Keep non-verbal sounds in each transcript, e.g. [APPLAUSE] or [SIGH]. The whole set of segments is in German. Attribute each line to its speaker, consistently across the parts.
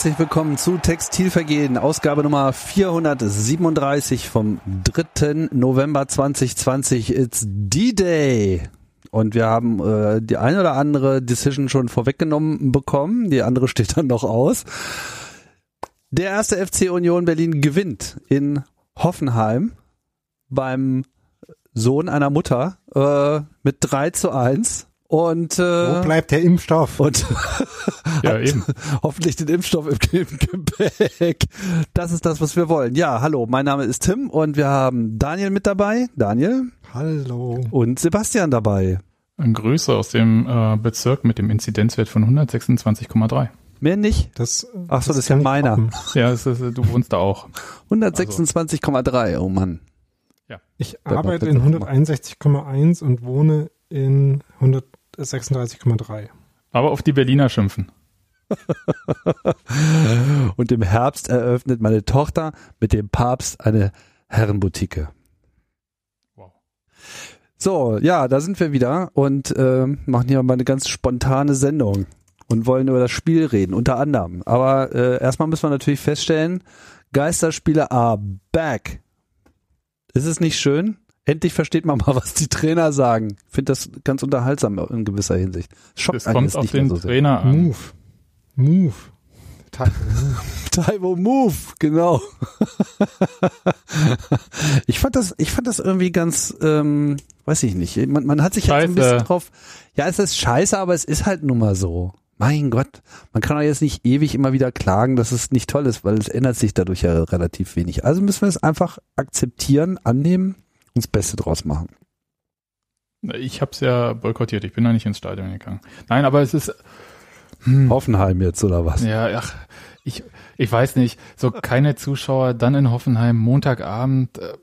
Speaker 1: herzlich willkommen zu Textilvergehen, Ausgabe Nummer 437 vom 3. November 2020. It's D-Day. Und wir haben äh, die eine oder andere Decision schon vorweggenommen bekommen, die andere [LAUGHS] steht dann noch aus. Der erste FC Union Berlin gewinnt in Hoffenheim beim Sohn einer Mutter äh, mit 3 zu 1. Und äh,
Speaker 2: wo bleibt der Impfstoff?
Speaker 1: Und [LAUGHS]
Speaker 3: ja, eben.
Speaker 1: hoffentlich den Impfstoff [LAUGHS] im Gepäck. Das ist das, was wir wollen. Ja, hallo, mein Name ist Tim und wir haben Daniel mit dabei. Daniel.
Speaker 2: Hallo.
Speaker 1: Und Sebastian dabei.
Speaker 3: Ein Grüße aus dem äh, Bezirk mit dem Inzidenzwert von 126,3.
Speaker 1: Mehr nicht?
Speaker 2: Das,
Speaker 1: Ach so, das, ist ja meiner. Offen.
Speaker 3: Ja, ist, du wohnst da auch.
Speaker 1: 126,3, oh Mann.
Speaker 3: Ja.
Speaker 2: Ich arbeite in 161,1 und wohne in 100 36,3.
Speaker 3: Aber auf die Berliner schimpfen. [LAUGHS]
Speaker 1: Und im Herbst eröffnet meine Tochter mit dem Papst eine Herrenboutique. Wow. So, ja, da sind wir wieder und äh, machen hier mal eine ganz spontane Sendung und wollen über das Spiel reden, unter anderem. Aber äh, erstmal müssen wir natürlich feststellen, Geisterspiele are back. Ist es nicht schön? Endlich versteht man mal, [LAUGHS] was die Trainer sagen. Ich finde das ganz unterhaltsam in gewisser Hinsicht.
Speaker 3: Schockt es kommt auf den so Trainer an.
Speaker 2: Move. Move.
Speaker 1: Taiwo Move, [LAUGHS] genau. [LAUGHS] ich fand das, ich fand das irgendwie ganz, ähm, weiß ich nicht. Man, man hat sich halt so ein bisschen drauf. Ja, es ist scheiße, aber es ist halt nun mal so. Mein Gott, man kann doch jetzt nicht ewig immer wieder klagen, dass es nicht toll ist, weil es ändert sich dadurch ja relativ wenig. Also müssen wir es einfach akzeptieren, annehmen uns Beste draus machen.
Speaker 3: Ich habe es ja boykottiert. Ich bin da nicht ins Stadion gegangen. Nein, aber es ist
Speaker 1: hm. Hoffenheim jetzt oder was?
Speaker 3: Ja, ach, ich ich weiß nicht. So keine Zuschauer, dann in Hoffenheim Montagabend. Äh,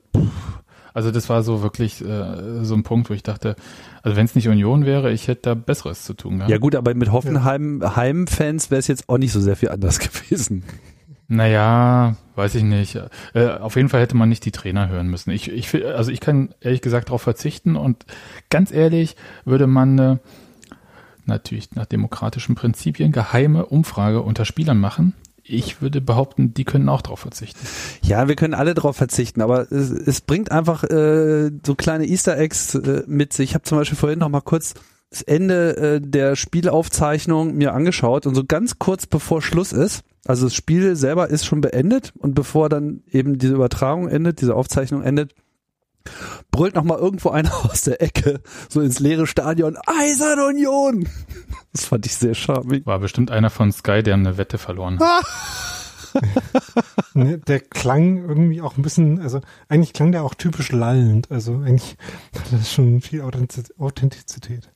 Speaker 3: also das war so wirklich äh, so ein Punkt, wo ich dachte, also wenn es nicht Union wäre, ich hätte da Besseres zu tun.
Speaker 1: Gehabt. Ja gut, aber mit Hoffenheim Heimfans wäre es jetzt auch nicht so sehr viel anders [LAUGHS] gewesen.
Speaker 3: Naja, weiß ich nicht. Äh, auf jeden Fall hätte man nicht die Trainer hören müssen. Ich, ich, also ich kann ehrlich gesagt darauf verzichten und ganz ehrlich würde man äh, natürlich nach demokratischen Prinzipien geheime Umfrage unter Spielern machen. Ich würde behaupten, die können auch darauf verzichten.
Speaker 1: Ja, wir können alle darauf verzichten, aber es, es bringt einfach äh, so kleine Easter Eggs äh, mit sich. Ich habe zum Beispiel vorhin noch mal kurz das Ende äh, der Spielaufzeichnung mir angeschaut und so ganz kurz bevor Schluss ist, also das Spiel selber ist schon beendet und bevor dann eben diese Übertragung endet, diese Aufzeichnung endet, brüllt noch mal irgendwo einer [LAUGHS] aus der Ecke so ins leere Stadion Eisern Union. [LAUGHS] Das fand ich sehr charmig.
Speaker 3: War bestimmt einer von Sky, der eine Wette verloren hat. [LAUGHS]
Speaker 2: ne, der klang irgendwie auch ein bisschen, also eigentlich klang der auch typisch lallend. Also eigentlich hat das schon viel Authentizität.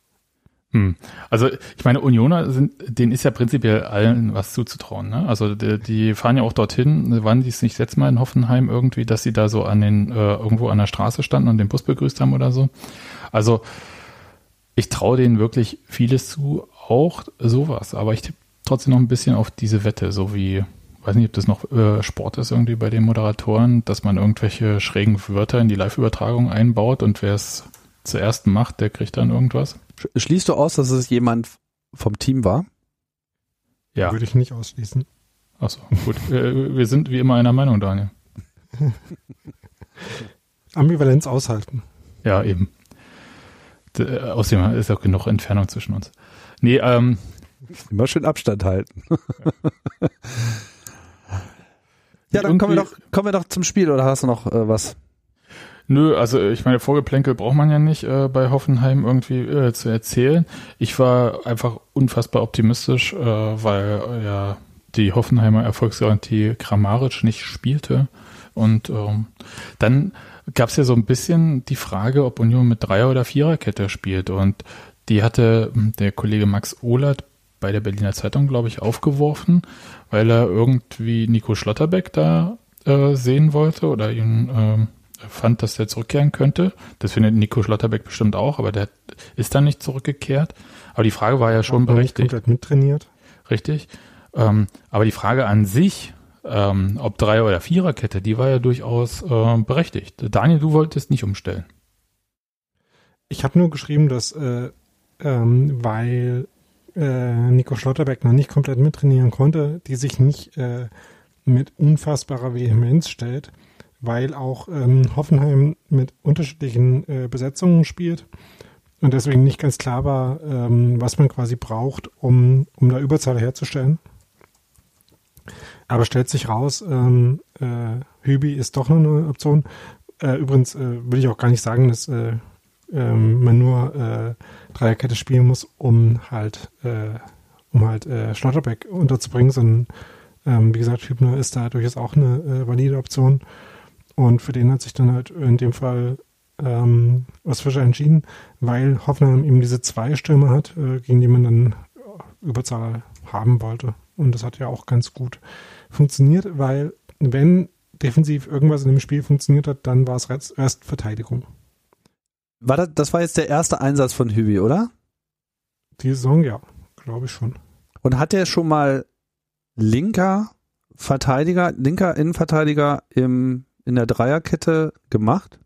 Speaker 3: Hm. Also ich meine, Unioner sind, denen ist ja prinzipiell allen was zuzutrauen. Ne? Also die, die fahren ja auch dorthin. Waren die es nicht letztes Mal in Hoffenheim irgendwie, dass sie da so an den äh, irgendwo an der Straße standen und den Bus begrüßt haben oder so? Also ich traue denen wirklich vieles zu, auch sowas. Aber ich tippe trotzdem noch ein bisschen auf diese Wette, so wie weiß nicht, ob das noch äh, Sport ist irgendwie bei den Moderatoren, dass man irgendwelche schrägen Wörter in die Live-Übertragung einbaut und wer es zuerst macht, der kriegt dann irgendwas.
Speaker 1: Schließt du aus, dass es jemand vom Team war?
Speaker 2: Ja. Würde ich nicht ausschließen.
Speaker 3: Achso, gut. wir sind wie immer einer Meinung, Daniel. [LAUGHS]
Speaker 2: Ambivalenz aushalten.
Speaker 3: Ja, eben. Äh, außerdem ist auch genug Entfernung zwischen uns. Nee, ähm.
Speaker 1: Immer schön Abstand halten. [LAUGHS] Ja, ja dann kommen wir, doch, kommen wir doch zum Spiel oder hast du noch äh, was?
Speaker 3: Nö, also ich meine, Vorgeplänkel braucht man ja nicht äh, bei Hoffenheim irgendwie äh, zu erzählen. Ich war einfach unfassbar optimistisch, äh, weil äh, ja die Hoffenheimer Erfolgsgarantie Kramaric nicht spielte. Und ähm, dann gab es ja so ein bisschen die Frage, ob Union mit Dreier- oder Viererkette spielt. Und die hatte hm, der Kollege Max Ohlert bei der Berliner Zeitung, glaube ich, aufgeworfen, weil er irgendwie Nico Schlotterbeck da äh, sehen wollte oder ihn äh, fand, dass der zurückkehren könnte. Das findet Nico Schlotterbeck bestimmt auch, aber der ist dann nicht zurückgekehrt. Aber die Frage war ja schon berechtigt.
Speaker 2: Komplett mittrainiert.
Speaker 3: Richtig. Ähm, aber die Frage an sich, ähm, ob Dreier- oder Viererkette, die war ja durchaus äh, berechtigt. Daniel, du wolltest nicht umstellen.
Speaker 2: Ich habe nur geschrieben, dass äh, ähm, weil äh, Nico Schlotterbeck noch nicht komplett mittrainieren konnte, die sich nicht äh, mit unfassbarer Vehemenz stellt, weil auch ähm, Hoffenheim mit unterschiedlichen äh, Besetzungen spielt und deswegen nicht ganz klar war, ähm, was man quasi braucht, um, um da Überzahl herzustellen. Aber stellt sich raus, ähm, äh, Hübi ist doch eine Option. Äh, übrigens äh, will ich auch gar nicht sagen, dass äh, ähm, man nur äh, Dreierkette spielen muss, um halt, äh, um halt äh, Schlotterbeck unterzubringen, sondern ähm, wie gesagt, Hübner ist da durchaus auch eine äh, valide Option. Und für den hat sich dann halt in dem Fall ähm, was Fischer entschieden, weil Hoffenheim eben diese zwei Stürme hat, äh, gegen die man dann Überzahl haben wollte. Und das hat ja auch ganz gut funktioniert, weil wenn defensiv irgendwas in dem Spiel funktioniert hat, dann war es Rest, Restverteidigung.
Speaker 1: War das, das war jetzt der erste Einsatz von Hübi, oder?
Speaker 2: Die Saison, ja, glaube ich schon.
Speaker 1: Und hat er schon mal linker Verteidiger, linker Innenverteidiger im, in der Dreierkette gemacht?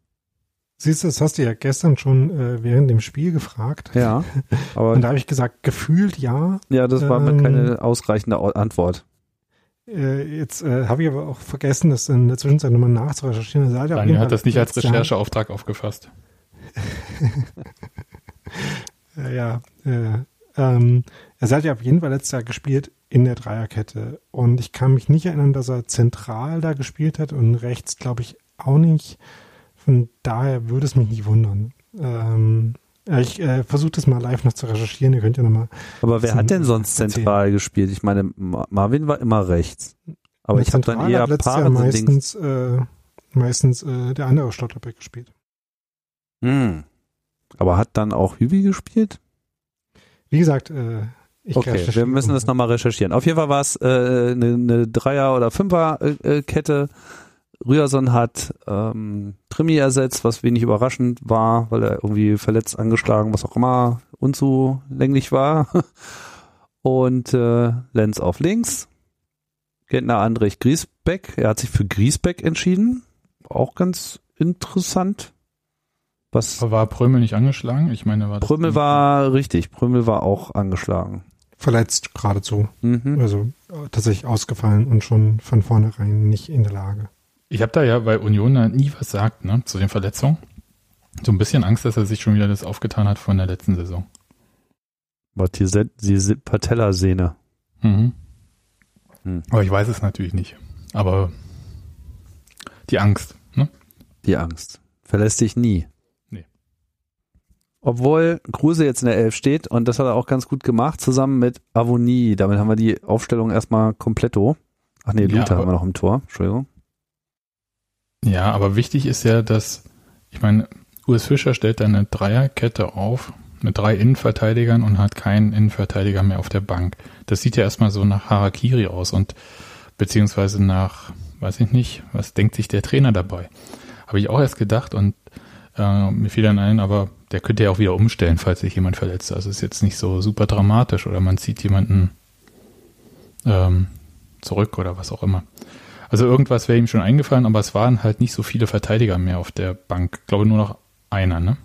Speaker 2: Siehst du, das hast du ja gestern schon äh, während dem Spiel gefragt.
Speaker 1: Ja, [LAUGHS] aber
Speaker 2: Und da habe ich gesagt, gefühlt ja.
Speaker 1: ja, das war mir
Speaker 2: ähm,
Speaker 1: keine ausreichende Au- Antwort.
Speaker 2: Äh, jetzt äh, habe ich aber auch vergessen, das in der Zwischenzeit nochmal nachzurecherchieren. Da
Speaker 3: Daniel
Speaker 2: jeden
Speaker 3: hat das nicht als Rechercheauftrag aufgefasst. [LAUGHS]
Speaker 2: Äh, ja, äh, er hat ja auf jeden Fall letztes Jahr gespielt in der Dreierkette. Und ich kann mich nicht erinnern, dass er zentral da gespielt hat und rechts glaube ich auch nicht. Von daher würde es mich nicht wundern. Ähm, ich äh, versuche das mal live noch zu recherchieren. Ihr könnt ja nochmal.
Speaker 1: Aber wer hat denn sonst
Speaker 2: erzählen.
Speaker 1: zentral gespielt? Ich meine, Ma- Marvin war immer rechts. Aber ich habe dann eher
Speaker 2: Jahr
Speaker 1: Paare links.
Speaker 2: meistens, äh, meistens äh, der andere Stotterbeck gespielt.
Speaker 1: Hm. Aber hat dann auch Hübi gespielt?
Speaker 2: Wie gesagt, äh, ich
Speaker 1: Okay, wir müssen das nochmal recherchieren. Auf jeden Fall war es äh, eine, eine Dreier- oder Fünfer-Kette. Rührson hat ähm, Trimi ersetzt, was wenig überraschend war, weil er irgendwie verletzt, angeschlagen, was auch immer, unzulänglich war. [LAUGHS] Und äh, Lenz auf links. Gentner Andrich Griesbeck. Er hat sich für Griesbeck entschieden. Auch ganz interessant. Was
Speaker 3: Aber war Prömel nicht angeschlagen? Ich meine, war das
Speaker 1: Prümmel war richtig. Prümmel war auch angeschlagen.
Speaker 2: Verletzt geradezu.
Speaker 1: Mhm.
Speaker 2: Also äh, tatsächlich ausgefallen und schon von vornherein nicht in der Lage.
Speaker 3: Ich habe da ja bei Union nie was sagt, ne, zu den Verletzungen. So ein bisschen Angst, dass er sich schon wieder das aufgetan hat von der letzten Saison.
Speaker 1: Was die, Se- die Se- Patellasehne.
Speaker 3: Mhm.
Speaker 1: Hm.
Speaker 3: Aber ich weiß es natürlich nicht. Aber die Angst, ne?
Speaker 1: Die Angst. Verlässt dich nie. Obwohl Kruse jetzt in der Elf steht und das hat er auch ganz gut gemacht, zusammen mit Avonie. Damit haben wir die Aufstellung erstmal kompletto. Ach nee,
Speaker 3: Ja,
Speaker 1: Luther
Speaker 3: aber-
Speaker 1: haben wir noch im Tor. Entschuldigung.
Speaker 3: Ja, aber wichtig ist ja, dass, ich meine, Urs Fischer stellt da eine Dreierkette auf mit drei Innenverteidigern und hat keinen Innenverteidiger mehr auf der Bank. Das sieht ja erstmal so nach Harakiri aus und beziehungsweise nach, weiß ich nicht, was denkt sich der Trainer dabei? Habe ich auch erst gedacht und äh, mir fiel dann ein, aber der könnte ja auch wieder umstellen, falls sich jemand verletzt. Also ist jetzt nicht so super dramatisch oder man zieht jemanden ähm, zurück oder was auch immer. Also irgendwas wäre ihm schon eingefallen, aber es waren halt nicht so viele Verteidiger mehr auf der Bank. Ich glaube nur noch einer, ne?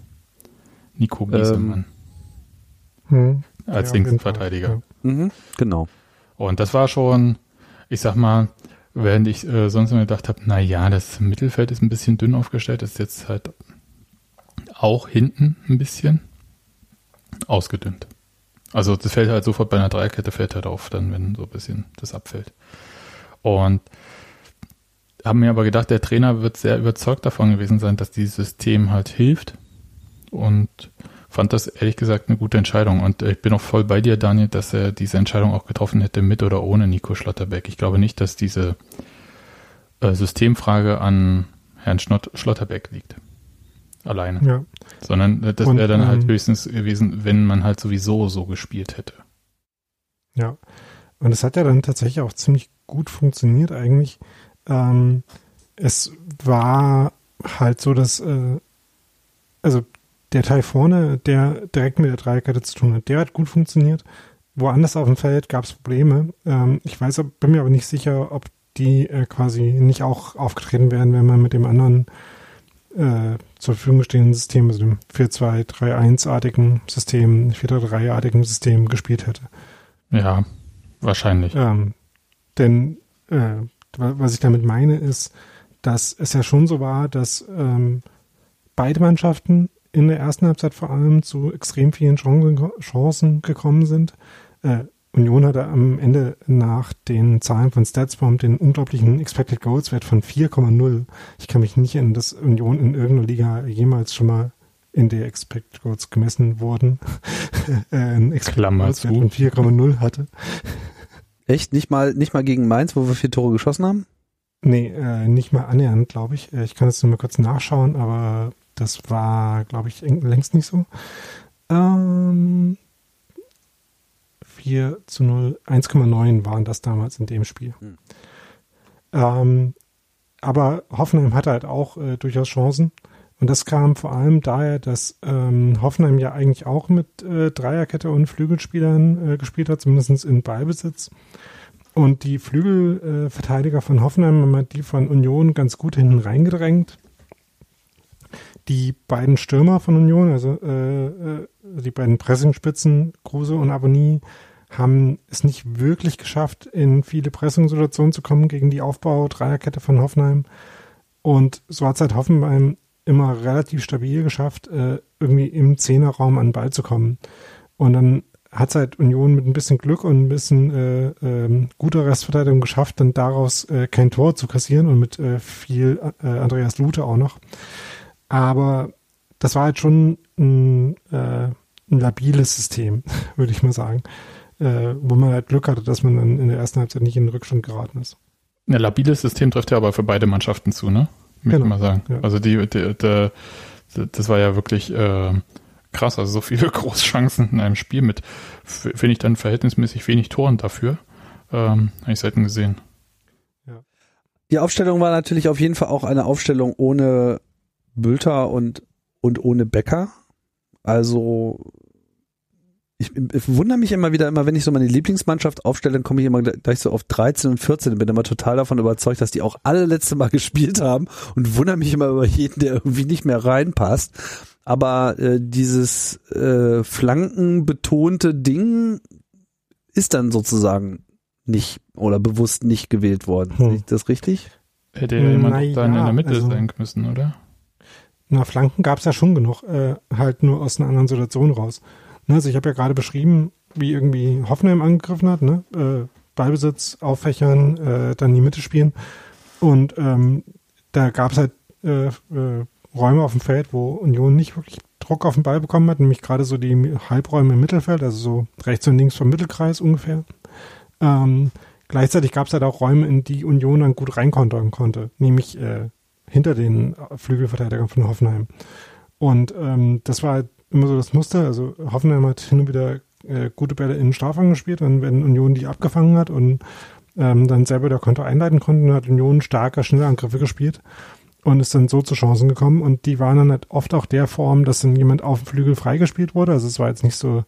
Speaker 3: Nico Giesemann
Speaker 2: Hm.
Speaker 3: als
Speaker 2: Ja,
Speaker 3: Linksverteidiger.
Speaker 2: ja.
Speaker 1: Mhm, genau.
Speaker 3: Und das war schon, ich sag mal, während ich äh, sonst immer gedacht habe, na ja, das Mittelfeld ist ein bisschen dünn aufgestellt, ist jetzt halt auch hinten ein bisschen ausgedünnt. Also das fällt halt sofort bei einer Dreierkette fällt halt auf, dann wenn so ein bisschen das abfällt. Und haben mir aber gedacht, der Trainer wird sehr überzeugt davon gewesen sein, dass dieses System halt hilft und fand das ehrlich gesagt eine gute Entscheidung. Und ich bin auch voll bei dir, Daniel, dass er diese Entscheidung auch getroffen hätte mit oder ohne Nico Schlotterbeck. Ich glaube nicht, dass diese äh, Systemfrage an Herrn Schnott, Schlotterbeck liegt. Alleine.
Speaker 2: Ja.
Speaker 3: Sondern das wäre dann halt
Speaker 2: ähm,
Speaker 3: höchstens gewesen, wenn man halt sowieso so gespielt hätte.
Speaker 2: Ja. Und es hat ja dann tatsächlich auch ziemlich gut funktioniert eigentlich. Ähm, es war halt so, dass äh, also der Teil vorne, der direkt mit der Dreierkette zu tun hat, der hat gut funktioniert. Woanders auf dem Feld gab es Probleme. Ähm, ich weiß, bin mir aber nicht sicher, ob die äh, quasi nicht auch aufgetreten wären, wenn man mit dem anderen äh, zur Verfügung stehenden System, also dem 4-2-3-1-artigen System, 4-3-3-artigen System gespielt hätte.
Speaker 3: Ja, wahrscheinlich.
Speaker 2: Ähm, denn äh, wa- was ich damit meine, ist, dass es ja schon so war, dass ähm, beide Mannschaften in der ersten Halbzeit vor allem zu extrem vielen Chancen, Chancen gekommen sind. Äh, Union hatte am Ende nach den Zahlen von StatsBomb den unglaublichen Expected Goals Wert von 4,0. Ich kann mich nicht erinnern, dass Union in irgendeiner Liga jemals schon mal in der Expected Goals gemessen wurden. [LAUGHS] äh, ein Expected
Speaker 3: Klammer
Speaker 2: Goals Wert von 4,0 hatte.
Speaker 1: Echt? Nicht mal, nicht mal gegen Mainz, wo wir vier Tore geschossen haben?
Speaker 2: Nee, äh, nicht mal annähernd, glaube ich. Äh, Ich kann jetzt nur mal kurz nachschauen, aber das war, glaube ich, längst nicht so. Ähm, 4 zu 0, 1,9 waren das damals in dem Spiel.
Speaker 1: Hm.
Speaker 2: Ähm, aber Hoffenheim hatte halt auch äh, durchaus Chancen. Und das kam vor allem daher, dass ähm, Hoffenheim ja eigentlich auch mit äh, Dreierkette und Flügelspielern äh, gespielt hat, zumindest in Ballbesitz. Und die Flügelverteidiger äh, von Hoffenheim haben halt die von Union ganz gut hinten reingedrängt. Die beiden Stürmer von Union, also äh, äh, die beiden Pressingspitzen, Kruse und Aboni, haben es nicht wirklich geschafft, in viele Pressingssituationen zu kommen gegen die Aufbau-Dreierkette von Hoffenheim. Und so hat es halt Hoffenheim immer relativ stabil geschafft, äh, irgendwie im Zehnerraum an den Ball zu kommen. Und dann hat es halt Union mit ein bisschen Glück und ein bisschen äh, ähm, guter Restverteidigung geschafft, dann daraus äh, kein Tor zu kassieren und mit äh, viel äh, Andreas Lute auch noch. Aber das war halt schon ein, äh, ein labiles System, [LAUGHS] würde ich mal sagen. Äh, wo man halt Glück hatte, dass man dann in der ersten Halbzeit nicht in den Rückstand geraten ist.
Speaker 3: Ein labiles System trifft ja aber für beide Mannschaften zu, ne? Möchte
Speaker 2: Genau,
Speaker 3: mal sagen.
Speaker 2: ja.
Speaker 3: Also die, die, die, die, das war ja wirklich äh, krass. Also so viele [LAUGHS] Großchancen in einem Spiel mit, finde ich dann verhältnismäßig wenig Toren dafür. Ähm, Habe ich selten gesehen.
Speaker 1: Die Aufstellung war natürlich auf jeden Fall auch eine Aufstellung ohne Bülter und, und ohne Becker. Also ich, ich wundere mich immer wieder, immer wenn ich so meine Lieblingsmannschaft aufstelle, dann komme ich immer gleich so auf 13 und 14 und bin immer total davon überzeugt, dass die auch alle letzte Mal [LAUGHS] gespielt haben und wundere mich immer über jeden, der irgendwie nicht mehr reinpasst. Aber äh, dieses äh, flankenbetonte Ding ist dann sozusagen nicht oder bewusst nicht gewählt worden.
Speaker 2: Hm.
Speaker 1: Sehe ich das richtig?
Speaker 3: Hätte ja jemand
Speaker 2: Na
Speaker 3: dann in der Mitte
Speaker 2: also-
Speaker 3: sein müssen, oder?
Speaker 2: Na, Flanken gab es ja schon genug, äh, halt nur aus einer anderen Situation raus. Ne, also ich habe ja gerade beschrieben, wie irgendwie Hoffenheim angegriffen hat, ne? Äh, Ballbesitz, auffächern, äh, dann die Mitte spielen. Und ähm, da gab es halt äh, äh, Räume auf dem Feld, wo Union nicht wirklich Druck auf den Ball bekommen hat, nämlich gerade so die Halbräume im Mittelfeld, also so rechts und links vom Mittelkreis ungefähr. Ähm, gleichzeitig gab es halt auch Räume, in die Union dann gut reinkontern konnte, nämlich äh, hinter den Flügelverteidigern von Hoffenheim. Und ähm, das war halt immer so das Muster. Also Hoffenheim hat hin und wieder äh, gute Bälle in den Strafraum gespielt und wenn Union die abgefangen hat und ähm, dann selber der Konto einleiten konnten, hat Union starker, schneller Angriffe gespielt und ist dann so zu Chancen gekommen. Und die waren dann halt oft auch der Form, dass dann jemand auf dem Flügel freigespielt wurde. Also es war jetzt nicht so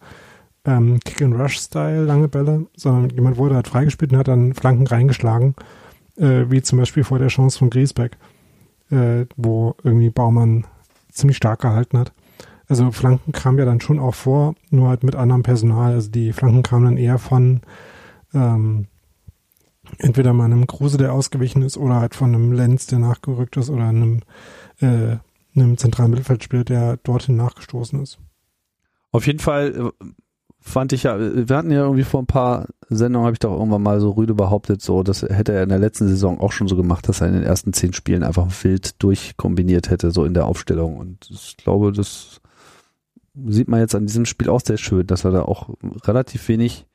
Speaker 2: ähm, Kick-and-Rush-Style, lange Bälle, sondern jemand wurde halt freigespielt und hat dann Flanken reingeschlagen, äh, wie zum Beispiel vor der Chance von Griesbeck, äh, wo irgendwie Baumann ziemlich stark gehalten hat. Also Flanken kamen ja dann schon auch vor, nur halt mit anderem Personal. Also die Flanken kamen dann eher von ähm, entweder mal einem Kruse, der ausgewichen ist, oder halt von einem Lenz, der nachgerückt ist, oder einem, äh, einem zentralen Mittelfeldspieler, der dorthin nachgestoßen ist.
Speaker 1: Auf jeden Fall äh, fand ich ja, wir hatten ja irgendwie vor ein paar Sendungen, habe ich doch irgendwann mal so rüde behauptet, so, das hätte er in der letzten Saison auch schon so gemacht, dass er in den ersten zehn Spielen einfach wild durchkombiniert hätte, so in der Aufstellung. Und ich glaube, das sieht man jetzt an diesem Spiel auch sehr schön, dass er da auch relativ wenig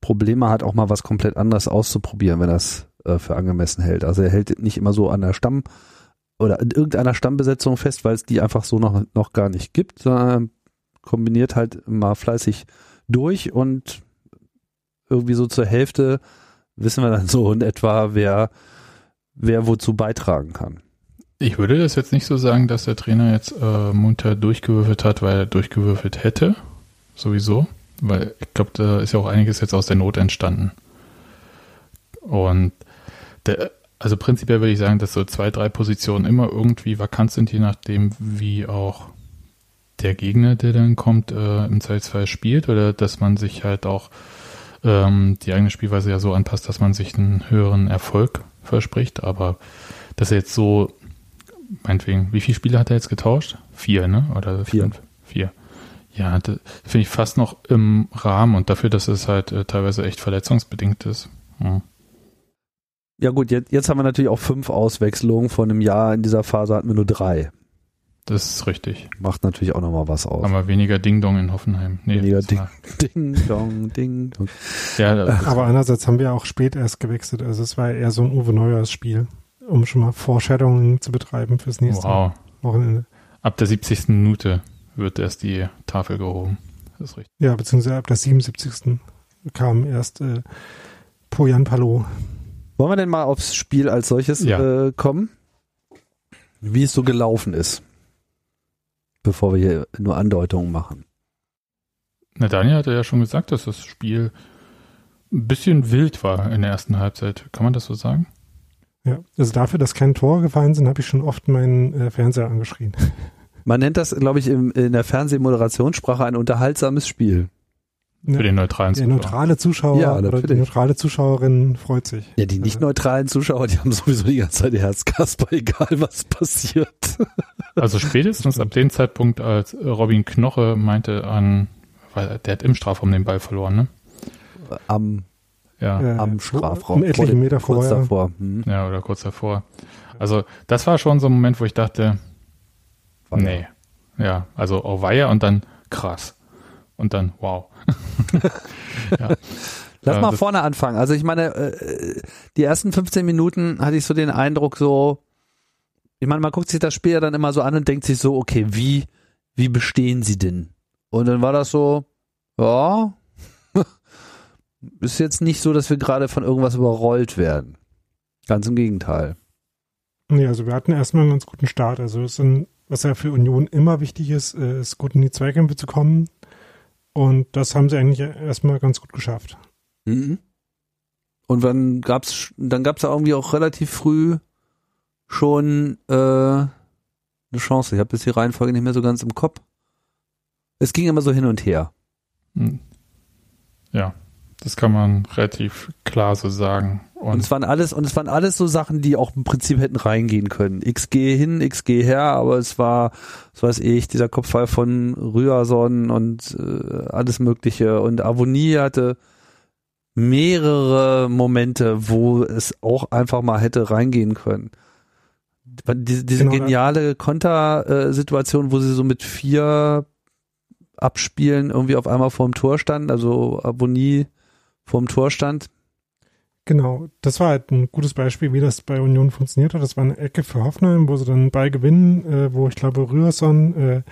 Speaker 1: Probleme hat, auch mal was komplett anderes auszuprobieren, wenn er es äh, für angemessen hält. Also er hält nicht immer so an der Stamm oder in irgendeiner Stammbesetzung fest, weil es die einfach so noch, noch gar nicht gibt, sondern kombiniert halt mal fleißig durch und irgendwie so zur Hälfte wissen wir dann so in etwa, wer, wer wozu beitragen kann.
Speaker 3: Ich würde das jetzt nicht so sagen, dass der Trainer jetzt äh, munter durchgewürfelt hat, weil er durchgewürfelt hätte. Sowieso. Weil ich glaube, da ist ja auch einiges jetzt aus der Not entstanden. Und der, also prinzipiell würde ich sagen, dass so zwei, drei Positionen immer irgendwie vakant sind, je nachdem, wie auch der Gegner, der dann kommt, äh, im Zweifelsfall spielt oder dass man sich halt auch ähm, die eigene Spielweise ja so anpasst, dass man sich einen höheren Erfolg verspricht. Aber dass er jetzt so, meinetwegen, wie viele Spiele hat er jetzt getauscht? Vier, ne? Oder
Speaker 1: Vier.
Speaker 3: fünf? Vier. Ja, finde ich fast noch im Rahmen und dafür, dass es halt äh, teilweise echt verletzungsbedingt ist. Hm.
Speaker 1: Ja gut, jetzt, jetzt haben wir natürlich auch fünf Auswechslungen. Von einem Jahr in dieser Phase hatten wir nur drei.
Speaker 3: Das ist richtig.
Speaker 1: Macht natürlich auch nochmal was aus.
Speaker 3: Haben wir weniger Ding-Dong in Hoffenheim. Nee,
Speaker 1: Weniger
Speaker 3: das
Speaker 1: Ding,
Speaker 3: war- [LAUGHS]
Speaker 1: Ding, Dong, Ding, Dong.
Speaker 3: Ja,
Speaker 2: Aber andererseits haben wir auch spät erst gewechselt. Also es war eher so ein Uwe Neuers Spiel, um schon mal Foreshadowing zu betreiben fürs nächste
Speaker 3: wow.
Speaker 2: Wochenende.
Speaker 3: Ab der 70. Minute wird erst die Tafel gehoben. Das ist richtig.
Speaker 2: Ja, beziehungsweise ab der 77. kam erst äh, Poyan Palo.
Speaker 1: Wollen wir denn mal aufs Spiel als solches
Speaker 3: Ja.
Speaker 1: äh, kommen? Wie es so gelaufen ist. Bevor wir hier nur Andeutungen machen.
Speaker 3: Na, Daniel hatte ja schon gesagt, dass das Spiel ein bisschen wild war in der ersten Halbzeit. Kann man das so sagen?
Speaker 2: Ja, also dafür, dass keine Tore gefallen sind, habe ich schon oft meinen äh, Fernseher angeschrien. [LAUGHS]
Speaker 1: Man nennt das, glaube ich, im, in der Fernsehmoderationssprache ein unterhaltsames Spiel.
Speaker 2: Ja,
Speaker 3: Für den neutralen
Speaker 2: der
Speaker 3: Zuschauer.
Speaker 2: neutrale Zuschauer
Speaker 1: Ja,
Speaker 2: oder die neutrale Zuschauerin freut sich.
Speaker 1: Ja, die nicht neutralen Zuschauer, die haben sowieso die ganze Zeit Herzkasper, [LAUGHS] egal was passiert.
Speaker 3: Also spätestens ab dem Zeitpunkt, als Robin Knoche meinte an, weil der hat im Strafraum den Ball verloren, ne?
Speaker 1: Am,
Speaker 3: Ja,
Speaker 2: Äh,
Speaker 1: am Strafraum.
Speaker 2: Um etliche
Speaker 1: Vor dem-
Speaker 2: Meter
Speaker 1: kurz
Speaker 2: vorher.
Speaker 1: davor. Hm.
Speaker 3: ja, oder kurz davor. Also das war schon so ein Moment, wo ich dachte,
Speaker 1: War
Speaker 3: nee. Ja, also oh weia und dann krass. Und dann wow. [LAUGHS] ja.
Speaker 1: Lass
Speaker 3: Ja,
Speaker 1: mal vorne anfangen. Also ich meine, äh, die ersten 15 Minuten hatte ich so den Eindruck so, ich meine, man guckt sich das Spiel ja dann immer so an und denkt sich so, okay, wie, wie bestehen sie denn? Und dann war das so, ja, ist jetzt nicht so, dass wir gerade von irgendwas überrollt werden. Ganz im Gegenteil.
Speaker 2: Nee, also wir hatten erstmal einen ganz guten Start. Also es sind, was ja für Union immer wichtig ist, äh, ist gut in die Zweikämpfe zu kommen. Und das haben sie eigentlich erstmal ganz gut geschafft.
Speaker 1: Mhm. Und dann gab's, dann gab's ja irgendwie auch relativ früh schon äh, eine Chance. Ich habe jetzt die Reihenfolge nicht mehr so ganz im Kopf. Es ging immer so hin und her.
Speaker 3: Hm. Ja, das kann man relativ klar so sagen.
Speaker 1: Und
Speaker 3: Und
Speaker 1: es waren alles, und es waren alles so Sachen, die auch im Prinzip hätten reingehen können. XG hin, XG her, aber es war, was weiß ich, dieser Kopfball von Rührson und äh, alles Mögliche. Und Avonie hatte mehrere Momente, wo es auch einfach mal hätte reingehen können. Diese, diese
Speaker 2: Genau,
Speaker 1: geniale Kontersituation, wo sie so mit vier abspielen, irgendwie auf einmal vorm Tor standen, also Avonie vorm Tor stand.
Speaker 2: Genau, das war halt ein gutes Beispiel, wie das bei Union funktioniert hat. Das war eine Ecke für Hoffenheim, wo sie dann Ball gewinnen, äh, wo ich glaube Rührson äh,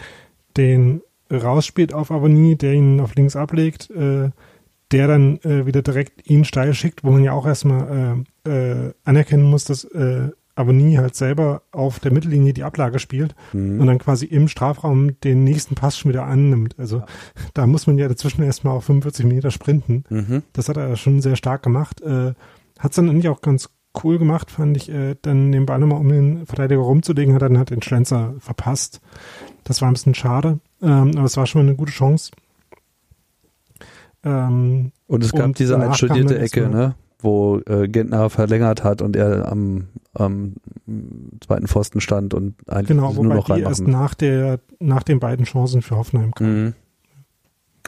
Speaker 2: den rausspielt auf Avonie, der ihn auf links ablegt, äh, der dann äh, wieder direkt ihn steil schickt, wo man ja auch erstmal äh, äh, anerkennen muss, dass Avonie halt selber auf der Mittellinie die Ablage spielt
Speaker 1: Mhm.
Speaker 2: und dann quasi im Strafraum den nächsten Pass schon wieder annimmt. Also da muss man ja dazwischen erstmal auf 45 Meter sprinten.
Speaker 1: Mhm.
Speaker 2: Das hat er schon sehr stark gemacht. Äh, hat es dann eigentlich auch ganz cool gemacht, fand ich, äh, dann den Ball nochmal um den Verteidiger rumzulegen, hat dann halt den Schlenzer verpasst. Das war ein bisschen schade, ähm, aber es war schon mal eine gute Chance. Ähm,
Speaker 1: Und es gab
Speaker 2: Und
Speaker 1: diese einstudierte
Speaker 2: dann
Speaker 1: Ecke, ne? Wo äh, Gentner verlängert hat und er am, am zweiten Pfosten stand und eigentlich
Speaker 2: genau,
Speaker 1: nur noch
Speaker 2: die erst
Speaker 1: reinmachen.
Speaker 2: nach, der, nach den beiden Chancen für Hoffenheim kam.
Speaker 1: Mhm.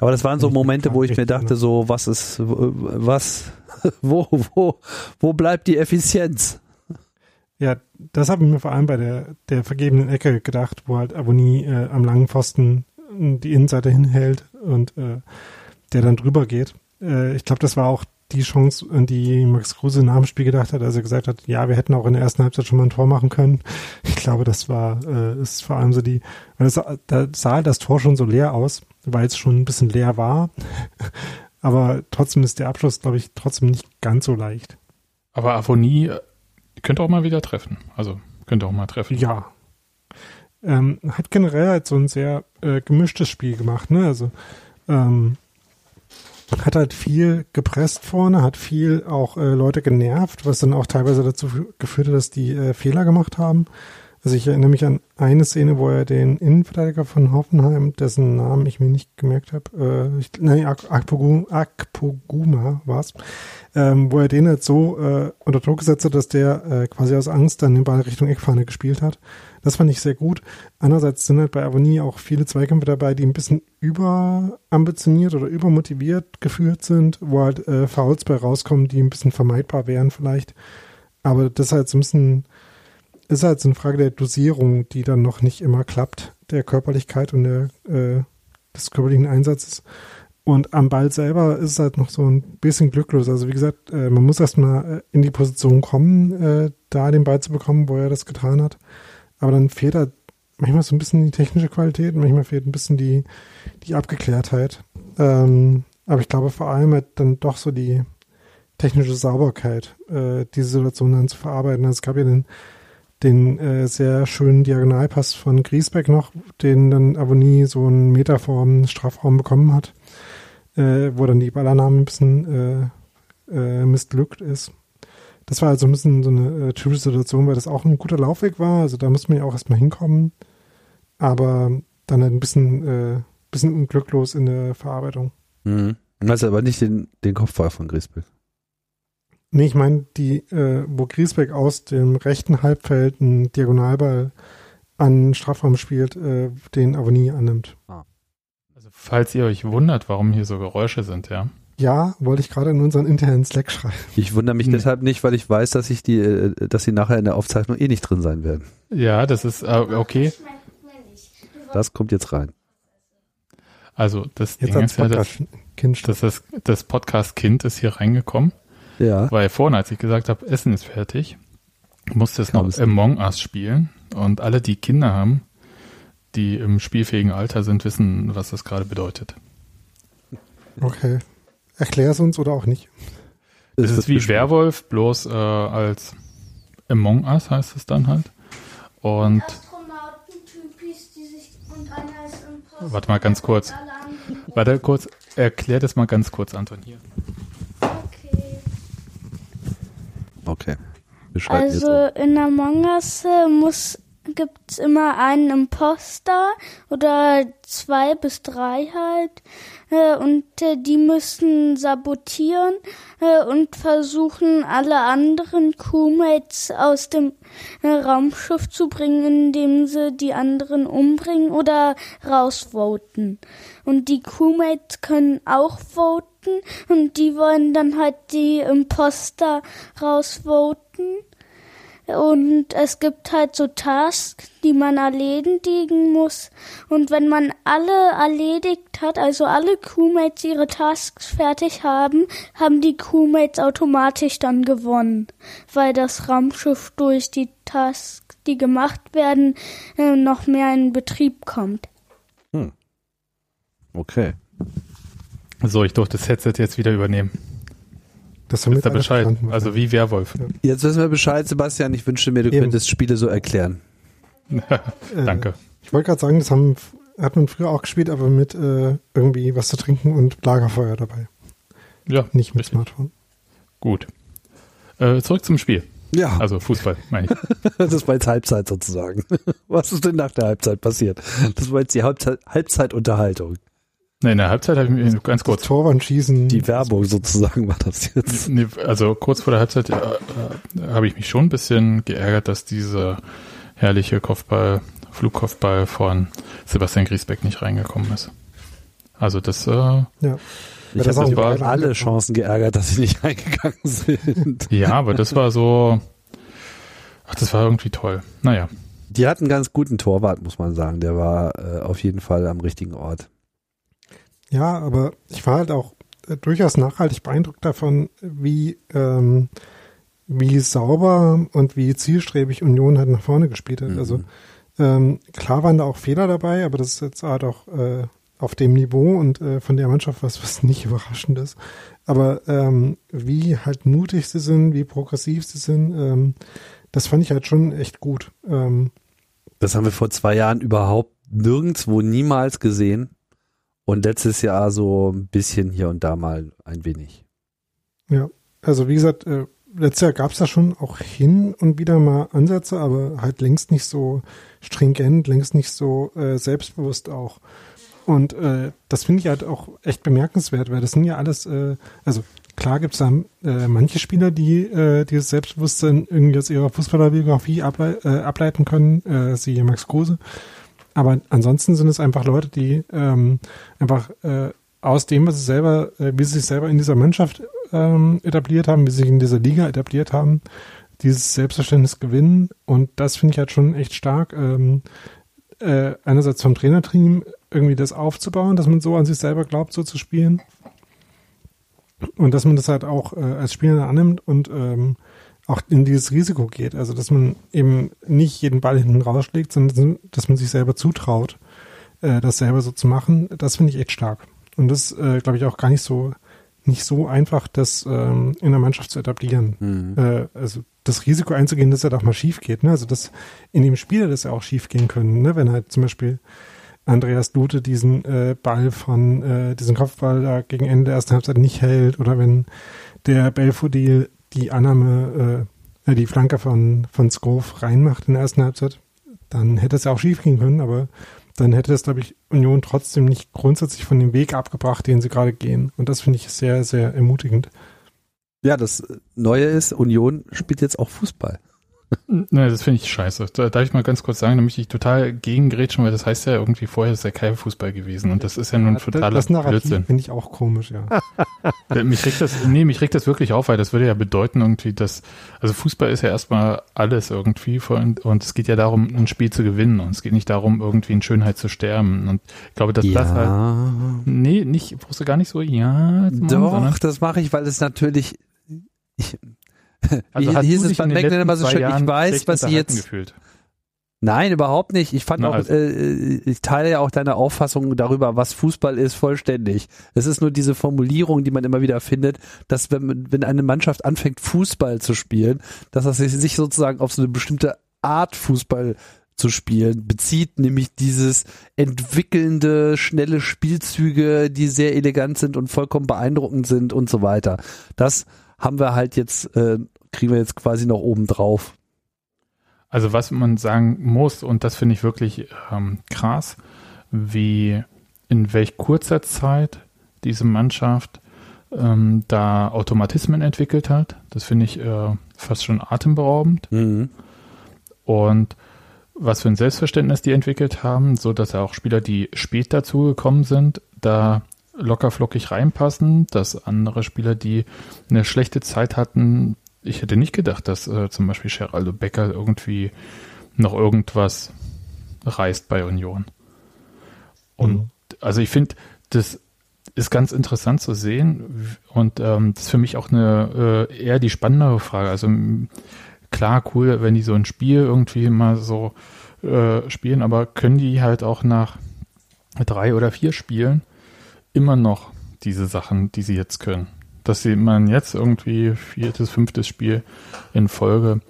Speaker 1: Aber das waren so Momente, wo ich mir dachte, so, was ist, was, [LAUGHS] wo, wo, wo bleibt die Effizienz?
Speaker 2: Ja, das habe ich mir vor allem bei der, der vergebenen Ecke gedacht, wo halt Aboni äh, am langen Pfosten äh, die Innenseite hinhält und äh, der dann drüber geht. Äh, ich glaube, das war auch die Chance, an die Max Kruse nach dem Spiel gedacht hat, als er gesagt hat, ja, wir hätten auch in der ersten Halbzeit schon mal ein Tor machen können. Ich glaube, das war, äh, ist vor allem so die, weil das, da sah das Tor schon so leer aus, weil es schon ein bisschen leer war. [LAUGHS] Aber trotzdem ist der Abschluss, glaube ich, trotzdem nicht ganz so leicht.
Speaker 3: Aber Avonie könnte auch mal wieder treffen. Also könnte auch mal treffen.
Speaker 2: Ja. Ähm, hat generell halt so ein sehr äh, gemischtes Spiel gemacht, ne? Also ähm, hat halt viel gepresst vorne, hat viel auch äh, Leute genervt, was dann auch teilweise dazu geführt hat, dass die äh, Fehler gemacht haben. Also ich erinnere mich an eine Szene, wo er den Innenverteidiger von Hoffenheim, dessen Namen ich mir nicht gemerkt habe, äh, nein, Akpoguma, Akpoguma war es, ähm, wo er den halt so äh, unter Druck gesetzt hat, dass der äh, quasi aus Angst dann den Ball Richtung Eckfahne gespielt hat. Das fand ich sehr gut. Andererseits sind halt bei Avonie auch viele Zweikämpfe dabei, die ein bisschen überambitioniert oder übermotiviert geführt sind, wo halt äh, Fouls bei rauskommen, die ein bisschen vermeidbar wären vielleicht. Aber das ist halt so ein bisschen, ist halt so eine Frage der Dosierung, die dann noch nicht immer klappt, der Körperlichkeit und der, äh, des körperlichen Einsatzes. Und am Ball selber ist es halt noch so ein bisschen glücklos. Also wie gesagt, äh, man muss erstmal äh, in die Position kommen, äh, da den Ball zu bekommen, wo er das getan hat. Aber dann fehlt halt manchmal so ein bisschen die technische Qualität, manchmal fehlt ein bisschen die, die Abgeklärtheit. Ähm, aber ich glaube vor allem halt dann doch so die technische Sauberkeit, äh, diese Situation dann zu verarbeiten. Also es gab ja den, den äh, sehr schönen Diagonalpass von Griesbeck noch, den dann Avonie so einen Meter vor dem Strafraum bekommen hat äh, wo dann die Ballannahme ein bisschen äh, äh, missglückt ist. Das war also ein bisschen so eine äh, typische Situation, weil das auch ein guter Laufweg war. Also da muss man ja auch erstmal hinkommen. Aber dann halt ein bisschen, äh, bisschen unglücklos in der Verarbeitung.
Speaker 1: Mhm. Also aber nicht den, den Kopfball von Griesbeck.
Speaker 2: Nee, ich meine, die, äh, wo Griesbeck aus dem rechten Halbfeld einen Diagonalball an Strafraum spielt, äh, den Avonie annimmt. Ah.
Speaker 3: Falls ihr euch wundert, warum hier so Geräusche sind, ja.
Speaker 2: Ja, wollte ich gerade in unseren internen Slack schreiben.
Speaker 1: Ich wundere mich nee. deshalb nicht, weil ich weiß, dass ich die, äh, dass sie nachher in der Aufzeichnung eh nicht drin sein werden.
Speaker 3: Ja, das ist äh, okay.
Speaker 1: Das kommt jetzt rein.
Speaker 3: Also das jetzt Ding ist ja, das, das, das, das Podcast-Kind ist hier reingekommen.
Speaker 1: Ja.
Speaker 3: Weil vorhin, als ich gesagt habe, Essen ist fertig, musste es noch Among Us spielen. Und alle, die Kinder haben, die im spielfähigen Alter sind, wissen, was das gerade bedeutet.
Speaker 2: Okay. Erklär es uns oder auch nicht.
Speaker 3: Es ist, ist wie Werwolf, bloß äh, als Among Us heißt es dann halt. Und Warte mal ganz kurz. Warte kurz, erklär das mal ganz kurz, Anton, hier.
Speaker 4: Okay.
Speaker 1: Okay.
Speaker 4: Also in Among Us äh, muss gibt es immer einen Imposter oder zwei bis drei halt. Äh, und äh, die müssen sabotieren äh, und versuchen, alle anderen Crewmates aus dem Raumschiff zu bringen, indem sie die anderen umbringen oder rausvoten. Und die Crewmates können auch voten und die wollen dann halt die Imposter rausvoten. Und es gibt halt so Tasks, die man erledigen muss. Und wenn man alle erledigt hat, also alle Crewmates ihre Tasks fertig haben, haben die Crewmates automatisch dann gewonnen. Weil das Raumschiff durch die Tasks, die gemacht werden, äh, noch mehr in Betrieb kommt. Hm.
Speaker 1: Okay.
Speaker 3: So, ich durfte das Headset jetzt wieder übernehmen. Das Wisst ihr Bescheid? Also wie Werwolf.
Speaker 1: Jetzt wissen wir Bescheid, Sebastian. Ich wünsche mir, du Eben. könntest Spiele so erklären. [LAUGHS]
Speaker 3: Danke. Äh,
Speaker 2: ich wollte gerade sagen, das haben, hat man früher auch gespielt, aber mit äh, irgendwie was zu trinken und Lagerfeuer dabei.
Speaker 3: Ja.
Speaker 2: Nicht mit richtig. Smartphone.
Speaker 3: Gut. Äh, zurück zum Spiel.
Speaker 1: Ja.
Speaker 3: Also Fußball, meine ich. [LAUGHS]
Speaker 1: das war jetzt Halbzeit sozusagen. [LAUGHS] Was ist denn nach der Halbzeit passiert? Das war jetzt die Halbzeit, Halbzeitunterhaltung.
Speaker 3: Nee, in der Halbzeit habe ich mir ganz kurz.
Speaker 2: Das Torwand schießen.
Speaker 1: Die Werbung sozusagen war das jetzt. Nee,
Speaker 3: also kurz vor der Halbzeit äh, äh, habe ich mich schon ein bisschen geärgert, dass diese herrliche Kopfball, Flugkopfball von Sebastian Griesbeck nicht reingekommen ist. Also das, äh, ja.
Speaker 1: Ich habe über alle Chancen geärgert, dass sie nicht reingegangen sind. [LAUGHS]
Speaker 3: Ja, aber das war so, ach, das war irgendwie toll. Naja.
Speaker 1: Die hatten einen ganz guten Torwart, muss man sagen. Der war äh, auf jeden Fall am richtigen Ort.
Speaker 2: Ja, aber ich war halt auch äh, durchaus nachhaltig beeindruckt davon, wie, ähm, wie sauber und wie zielstrebig Union halt nach vorne gespielt hat.
Speaker 1: Mhm.
Speaker 2: Also ähm, klar waren da auch Fehler dabei, aber das ist jetzt halt auch äh, auf dem Niveau und äh, von der Mannschaft was, was nicht überraschend ist. Aber ähm, wie halt mutig sie sind, wie progressiv sie sind, ähm, das fand ich halt schon echt gut. Ähm,
Speaker 1: Das haben wir vor zwei Jahren überhaupt nirgendwo niemals gesehen. Und letztes Jahr so ein bisschen hier und da mal ein wenig.
Speaker 2: Ja, also wie gesagt, äh, letztes Jahr gab es da schon auch hin und wieder mal Ansätze, aber halt längst nicht so stringent, längst nicht so äh, selbstbewusst auch. Und äh, das finde ich halt auch echt bemerkenswert, weil das sind ja alles, äh, also klar gibt es da äh, manche Spieler, die äh, dieses Selbstbewusstsein irgendwie aus ihrer Fußballerbiografie ablei äh, ableiten können, äh, siehe Max Kruse. Aber ansonsten sind es einfach Leute, die ähm, einfach äh, aus dem, was sie selber, äh, wie sie sich selber in dieser Mannschaft ähm, etabliert haben, wie sie sich in dieser Liga etabliert haben, dieses Selbstverständnis gewinnen. Und das finde ich halt schon echt stark. Ähm, äh, einerseits vom Trainerteam irgendwie das aufzubauen, dass man so an sich selber glaubt, so zu spielen. Und dass man das halt auch äh, als Spieler annimmt und ähm, auch in dieses Risiko geht. Also dass man eben nicht jeden Ball hinten rausschlägt, sondern dass man sich selber zutraut, äh, das selber so zu machen. Das finde ich echt stark. Und das äh, glaube ich auch gar nicht so nicht so einfach, das ähm, in der Mannschaft zu etablieren.
Speaker 1: Mhm.
Speaker 2: Äh, also das Risiko einzugehen, dass er doch mal schief geht. Ne? Also dass in dem Spiel das ja auch schief gehen können. Ne? Wenn halt zum Beispiel Andreas Lute diesen äh, Ball von, äh, diesen Kopfball da gegen Ende der ersten Halbzeit nicht hält oder wenn der Belfodil die Annahme, äh, äh, die Flanke von, von Skov reinmacht in der ersten Halbzeit, dann hätte es ja auch schief gehen können, aber dann hätte das, glaube ich, Union trotzdem nicht grundsätzlich von dem Weg abgebracht, den sie gerade gehen. Und das finde ich sehr, sehr ermutigend.
Speaker 1: Ja, das Neue ist, Union spielt jetzt auch Fußball.
Speaker 3: Ne, das finde ich scheiße. Da darf ich mal ganz kurz sagen, da möchte ich total gegengrätschen, weil das heißt ja irgendwie vorher ist ja kein Fußball gewesen und das ist ja nun totaler
Speaker 2: das Narrativ
Speaker 3: Blödsinn.
Speaker 2: finde ich auch komisch, ja. [LAUGHS]
Speaker 3: Mich regt das, nee, mich regt das wirklich auf, weil das würde ja bedeuten irgendwie, dass, also Fußball ist ja erstmal alles irgendwie und, und es geht ja darum, ein Spiel zu gewinnen und es geht nicht darum, irgendwie in Schönheit zu sterben und ich glaube, dass das halt, nee, nicht, brauchst du gar nicht so, ja, machen,
Speaker 1: Doch,
Speaker 3: sondern-
Speaker 1: das mache ich, weil es natürlich. Ich,
Speaker 3: also
Speaker 1: wie hieß es beim Mecklenburg immer so schön,
Speaker 3: zwei
Speaker 1: ich
Speaker 3: Jahren
Speaker 1: weiß, was sie jetzt.
Speaker 3: gefühlt.
Speaker 1: Nein, überhaupt nicht. Ich fand
Speaker 3: Na,
Speaker 1: auch,
Speaker 3: also.
Speaker 1: äh, ich teile ja auch deine Auffassung darüber, was Fußball ist, vollständig. Es ist nur diese Formulierung, die man immer wieder findet, dass wenn, wenn eine Mannschaft anfängt, Fußball zu spielen, dass das sich sich sozusagen auf so eine bestimmte Art Fußball zu spielen bezieht, nämlich dieses entwickelnde, schnelle Spielzüge, die sehr elegant sind und vollkommen beeindruckend sind und so weiter. Das haben wir halt jetzt, äh, kriegen wir jetzt quasi noch oben drauf.
Speaker 3: Also was man sagen muss, und das finde ich wirklich ähm, krass, wie in welch kurzer Zeit diese Mannschaft ähm, da Automatismen entwickelt hat. Das finde ich äh, fast schon atemberaubend.
Speaker 1: Mhm.
Speaker 3: Und was für ein Selbstverständnis die entwickelt haben, so dass auch Spieler, die spät dazugekommen sind, da locker flockig reinpassen, dass andere Spieler, die eine schlechte Zeit hatten, ich hätte nicht gedacht, dass äh, zum Beispiel Geraldo Becker irgendwie noch irgendwas reißt bei Union. Und
Speaker 2: Mhm.
Speaker 3: also ich finde, das ist ganz interessant zu sehen und ähm, das ist für mich auch eine äh, eher die spannendere Frage. Also klar, cool, wenn die so ein Spiel irgendwie mal so äh, spielen, aber können die halt auch nach drei oder vier Spielen immer noch diese Sachen, die sie jetzt können? Dass sie man jetzt irgendwie viertes, fünftes Spiel in Folge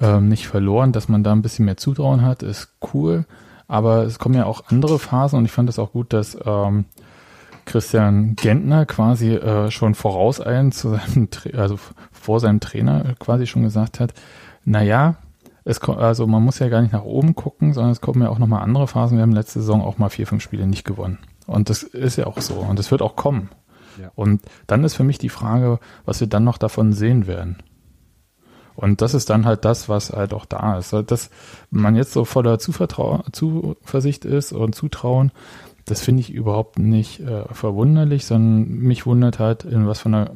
Speaker 3: ähm, nicht verloren, dass man da ein bisschen mehr Zutrauen hat, ist cool. Aber es kommen ja auch andere Phasen und ich fand es auch gut, dass ähm, Christian Gentner quasi äh, schon vorauseilend zu seinem, [LAUGHS] Tra- also vor seinem Trainer quasi schon gesagt hat, naja, es ko- also man muss ja gar nicht nach oben gucken, sondern es kommen ja auch nochmal andere Phasen. Wir haben letzte Saison auch mal vier, fünf Spiele nicht gewonnen. Und das ist ja auch so. Und das wird auch kommen.
Speaker 1: Ja.
Speaker 3: Und dann ist für mich die Frage, was wir dann noch davon sehen werden. Und das ist dann halt das, was halt auch da ist. Dass man jetzt so voller Zuvertrau Zuversicht ist und Zutrauen, das finde ich überhaupt nicht äh, verwunderlich, sondern mich wundert halt, in was von einer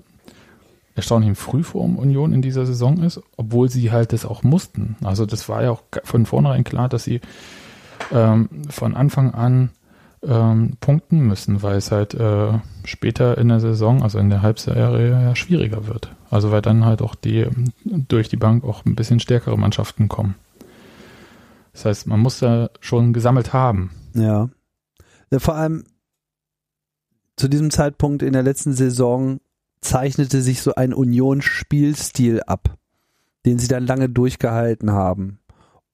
Speaker 3: erstaunlichen Frühform Union in dieser Saison ist, obwohl sie halt das auch mussten. Also das war ja auch von vornherein klar, dass sie ähm, von Anfang an ähm, punkten müssen, weil es halt äh, später in der Saison, also in der Halbserie, ja schwieriger wird. Also weil dann halt auch die durch die Bank auch ein bisschen stärkere Mannschaften kommen. Das heißt, man muss da schon gesammelt haben.
Speaker 1: Ja. ja vor allem zu diesem Zeitpunkt in der letzten Saison zeichnete sich so ein Union-Spielstil ab, den sie dann lange durchgehalten haben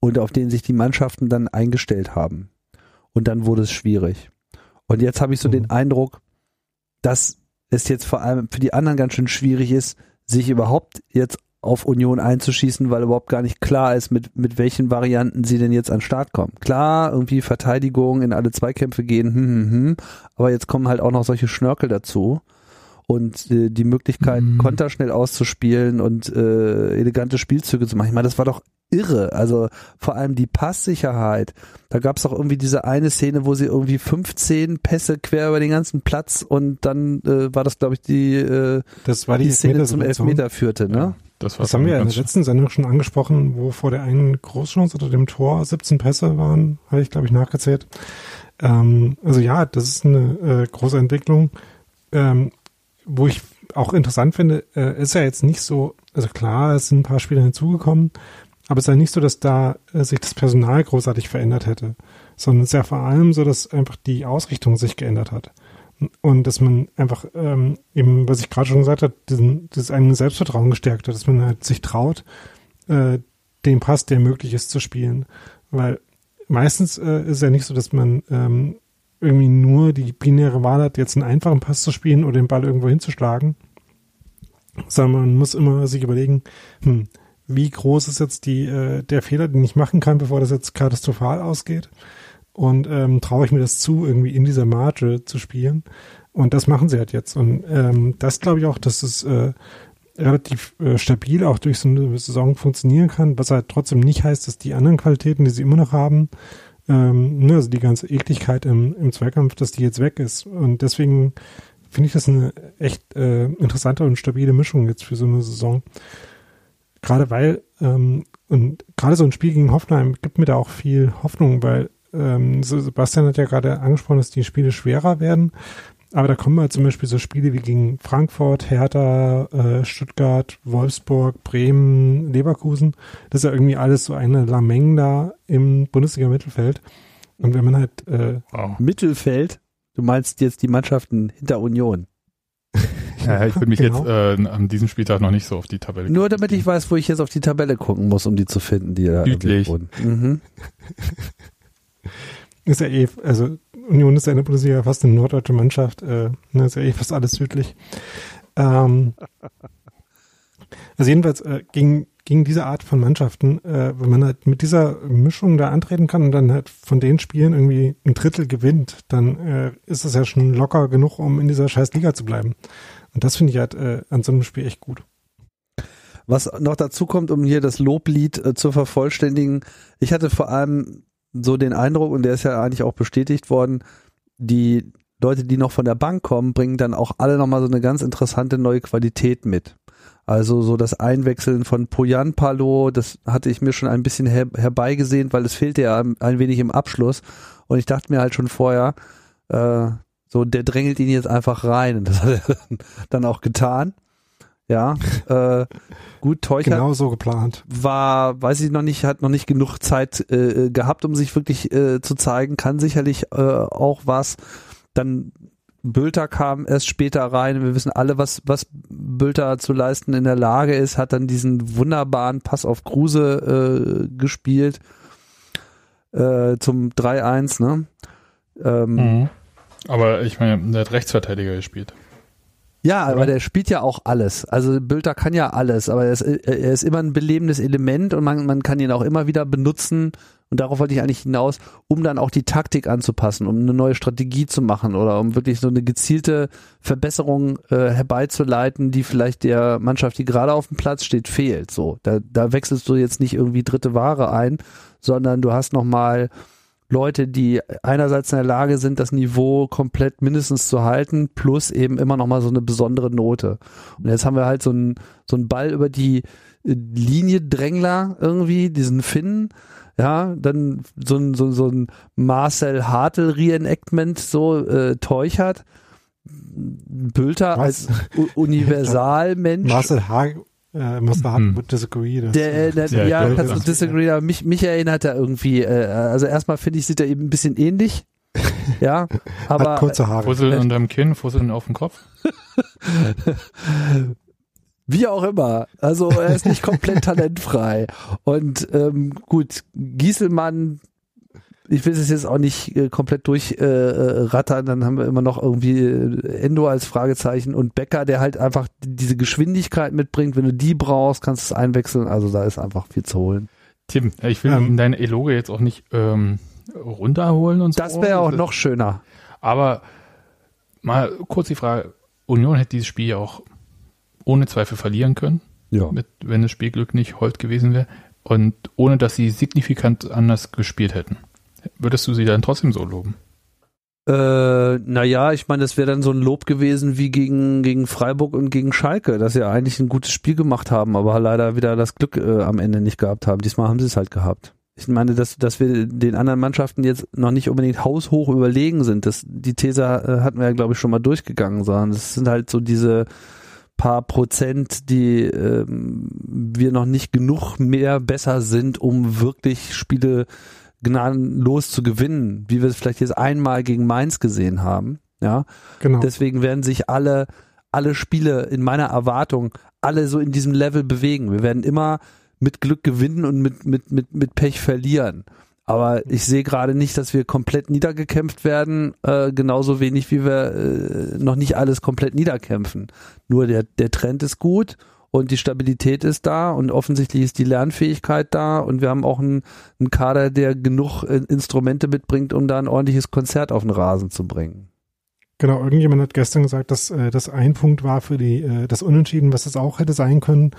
Speaker 1: und auf den sich die Mannschaften dann eingestellt haben. Und dann wurde es schwierig. Und jetzt habe ich so mhm. den Eindruck, dass es jetzt vor allem für die anderen ganz schön schwierig ist, sich überhaupt jetzt auf Union einzuschießen, weil überhaupt gar nicht klar ist, mit, mit welchen Varianten sie denn jetzt an den Start kommen. Klar, irgendwie Verteidigung in alle Zweikämpfe gehen, hm, hm, hm, aber jetzt kommen halt auch noch solche Schnörkel dazu und äh, die Möglichkeit, mhm. Konter schnell auszuspielen und äh, elegante Spielzüge zu machen. Ich meine, das war doch irre. Also vor allem die Passsicherheit. Da gab es auch irgendwie diese eine Szene, wo sie irgendwie 15 Pässe quer über den ganzen Platz und dann äh, war das, glaube ich, die, äh,
Speaker 2: das war die,
Speaker 1: die Szene zum Elfmeter führte, ne? Ja,
Speaker 2: das, das haben wir ja in der letzten Sendung schon angesprochen, wo vor der einen Großchance oder dem Tor 17 Pässe waren, habe ich, glaube ich, nachgezählt. Ähm, also ja, das ist eine äh, große Entwicklung. Ähm, wo ich auch interessant finde, äh, ist ja jetzt nicht so, also klar, es sind ein paar Spieler hinzugekommen, aber es ist ja nicht so, dass da äh, sich das Personal großartig verändert hätte, sondern es ist ja vor allem so, dass einfach die Ausrichtung sich geändert hat. Und dass man einfach ähm, eben, was ich gerade schon gesagt habe, diesen, dieses eigene Selbstvertrauen gestärkt hat, dass man halt sich traut, äh, den Pass, der möglich ist, zu spielen. Weil meistens äh, ist es ja nicht so, dass man ähm, irgendwie nur die binäre Wahl hat, jetzt einen einfachen Pass zu spielen oder den Ball irgendwo hinzuschlagen, sondern man muss immer sich überlegen, hm, wie groß ist jetzt die, äh, der Fehler, den ich machen kann, bevor das jetzt katastrophal ausgeht. Und ähm, traue ich mir das zu, irgendwie in dieser Marge zu spielen. Und das machen sie halt jetzt. Und ähm, das glaube ich auch, dass es äh, relativ äh, stabil auch durch so eine Saison funktionieren kann, was halt trotzdem nicht heißt, dass die anderen Qualitäten, die sie immer noch haben, ähm, ne, also die ganze Ekligkeit im, im Zweikampf, dass die jetzt weg ist. Und deswegen finde ich das eine echt äh, interessante und stabile Mischung jetzt für so eine Saison. Gerade weil, ähm, und gerade so ein Spiel gegen Hoffenheim gibt mir da auch viel Hoffnung, weil ähm, Sebastian hat ja gerade angesprochen, dass die Spiele schwerer werden. Aber da kommen halt zum Beispiel so Spiele wie gegen Frankfurt, Hertha, äh, Stuttgart, Wolfsburg, Bremen, Leverkusen. Das ist ja irgendwie alles so eine Lameng da im Bundesliga-Mittelfeld. Und wenn man halt
Speaker 1: äh, wow. Mittelfeld, du meinst jetzt die Mannschaften hinter Union.
Speaker 3: Ja, ich würde mich genau. jetzt äh, an diesem Spieltag noch nicht so auf die Tabelle
Speaker 1: Nur damit ich weiß, wo ich jetzt auf die Tabelle gucken muss, um die zu finden, die da
Speaker 3: Südlich. Mhm. [LAUGHS]
Speaker 2: ist ja eh, also Union ist ja in der Bundesliga fast eine norddeutsche Mannschaft, äh, ne, ist ja eh fast alles südlich. Ähm, also jedenfalls äh, gegen, gegen diese Art von Mannschaften, äh, wenn man halt mit dieser Mischung da antreten kann und dann halt von den Spielen irgendwie ein Drittel gewinnt, dann äh, ist das ja schon locker genug, um in dieser scheiß Liga zu bleiben. Und das finde ich halt äh, an so einem Spiel echt gut.
Speaker 1: Was noch dazu kommt, um hier das Loblied äh, zu vervollständigen, ich hatte vor allem so den Eindruck, und der ist ja eigentlich auch bestätigt worden, die Leute, die noch von der Bank kommen, bringen dann auch alle nochmal so eine ganz interessante neue Qualität mit. Also so das Einwechseln von Poyan Palo, das hatte ich mir schon ein bisschen her herbeigesehnt, weil es fehlte ja ein wenig im Abschluss. Und ich dachte mir halt schon vorher, äh, so der drängelt ihn jetzt einfach rein. Und das hat er [LAUGHS] dann auch getan. Ja, [LAUGHS] äh, gut, Teuchert
Speaker 2: genau so geplant.
Speaker 1: War, weiß ich noch nicht, hat noch nicht genug Zeit äh, gehabt, um sich wirklich äh, zu zeigen, kann sicherlich äh, auch was. Dann Bülter kam erst später rein. Wir wissen alle, was, was Bülter zu leisten in der Lage ist, hat dann diesen wunderbaren Pass auf Kruse äh, gespielt äh, zum 3-1, ne?
Speaker 3: Ähm, mhm. Aber ich meine, der hat Rechtsverteidiger gespielt.
Speaker 1: Ja, aber der spielt ja auch alles. Also Bülter kann ja alles, aber er ist, er ist immer ein belebendes Element und man, man kann ihn auch immer wieder benutzen. Und darauf wollte ich eigentlich hinaus, um dann auch die Taktik anzupassen, um eine neue Strategie zu machen oder um wirklich so eine gezielte Verbesserung äh, herbeizuleiten, die vielleicht der Mannschaft, die gerade auf dem Platz steht, fehlt. So, da, da wechselst du jetzt nicht irgendwie dritte Ware ein, sondern du hast nochmal mal Leute, die einerseits in der Lage sind, das Niveau komplett mindestens zu halten, plus eben immer noch mal so eine besondere Note. Und jetzt haben wir halt so einen so einen Ball über die äh, Linie Drängler irgendwie, diesen Finn, ja, dann so ein, so, so ein Marcel Hartl Reenactment, so äh, Teuchert, Bülter
Speaker 2: Was?
Speaker 1: als Universalmensch.
Speaker 2: Marcel Haag, äh, Marcel Haag
Speaker 3: Hm.
Speaker 2: would disagree. Das,
Speaker 1: Der, der,
Speaker 3: Ja,
Speaker 1: ja, kannst du disagree, aber mich, mich erinnert er irgendwie, äh, also erstmal finde ich, sieht er eben ein bisschen ähnlich. [LAUGHS] Ja,
Speaker 2: hat
Speaker 1: aber
Speaker 2: kurze Haare.
Speaker 3: Fusseln unterm Kinn, Fusseln auf dem Kopf. [LAUGHS]
Speaker 1: Wie auch immer. Also er ist nicht komplett [LAUGHS] talentfrei. Und ähm, gut, Gieselmann, ich will es jetzt auch nicht äh, komplett durchrattern, äh, rattern, dann haben wir immer noch irgendwie äh, Endo als Fragezeichen und Becker, der halt einfach diese Geschwindigkeit mitbringt. Wenn du die brauchst, kannst du es einwechseln. Also da ist einfach viel zu holen.
Speaker 3: Tim, ich will
Speaker 2: Ähm.
Speaker 3: deine Eloge jetzt auch nicht ähm, runterholen und so.
Speaker 1: Das wäre auch noch schöner.
Speaker 3: Aber mal kurz die Frage, Union hätte dieses Spiel ja auch ohne Zweifel verlieren können,
Speaker 1: Ja.
Speaker 3: mit, wenn das Spielglück nicht hold gewesen wäre und ohne dass sie signifikant anders gespielt hätten. Würdest du sie dann trotzdem so loben?
Speaker 1: Äh, naja, ich meine, das wäre dann so ein Lob gewesen wie gegen, gegen Freiburg und gegen Schalke, dass sie eigentlich ein gutes Spiel gemacht haben, aber leider wieder das Glück äh, am Ende nicht gehabt haben. Diesmal haben sie es halt gehabt. Ich meine, dass, dass wir den anderen Mannschaften jetzt noch nicht unbedingt haushoch überlegen sind. Das, die These äh, hatten wir ja, glaube ich, schon mal durchgegangen, sondern das sind halt so diese paar Prozent, die ähm, wir noch nicht genug mehr besser sind, um wirklich Spiele gnadenlos zu gewinnen, wie wir es vielleicht jetzt einmal gegen Mainz gesehen haben. Ja,
Speaker 2: genau.
Speaker 1: deswegen werden sich alle alle Spiele in meiner Erwartung alle so in diesem Level bewegen. Wir werden immer mit Glück gewinnen und mit mit mit mit Pech verlieren. Aber ich sehe gerade nicht, dass wir komplett niedergekämpft werden, äh, genauso wenig wie wir äh, noch nicht alles komplett niederkämpfen. Nur der der Trend ist gut und die Stabilität ist da und offensichtlich ist die Lernfähigkeit da und wir haben auch einen, einen Kader, der genug äh, Instrumente mitbringt, um da ein ordentliches Konzert auf den Rasen zu bringen.
Speaker 2: Genau, irgendjemand hat gestern gesagt, dass äh, das ein Punkt war für die äh, das Unentschieden, was es auch hätte sein können.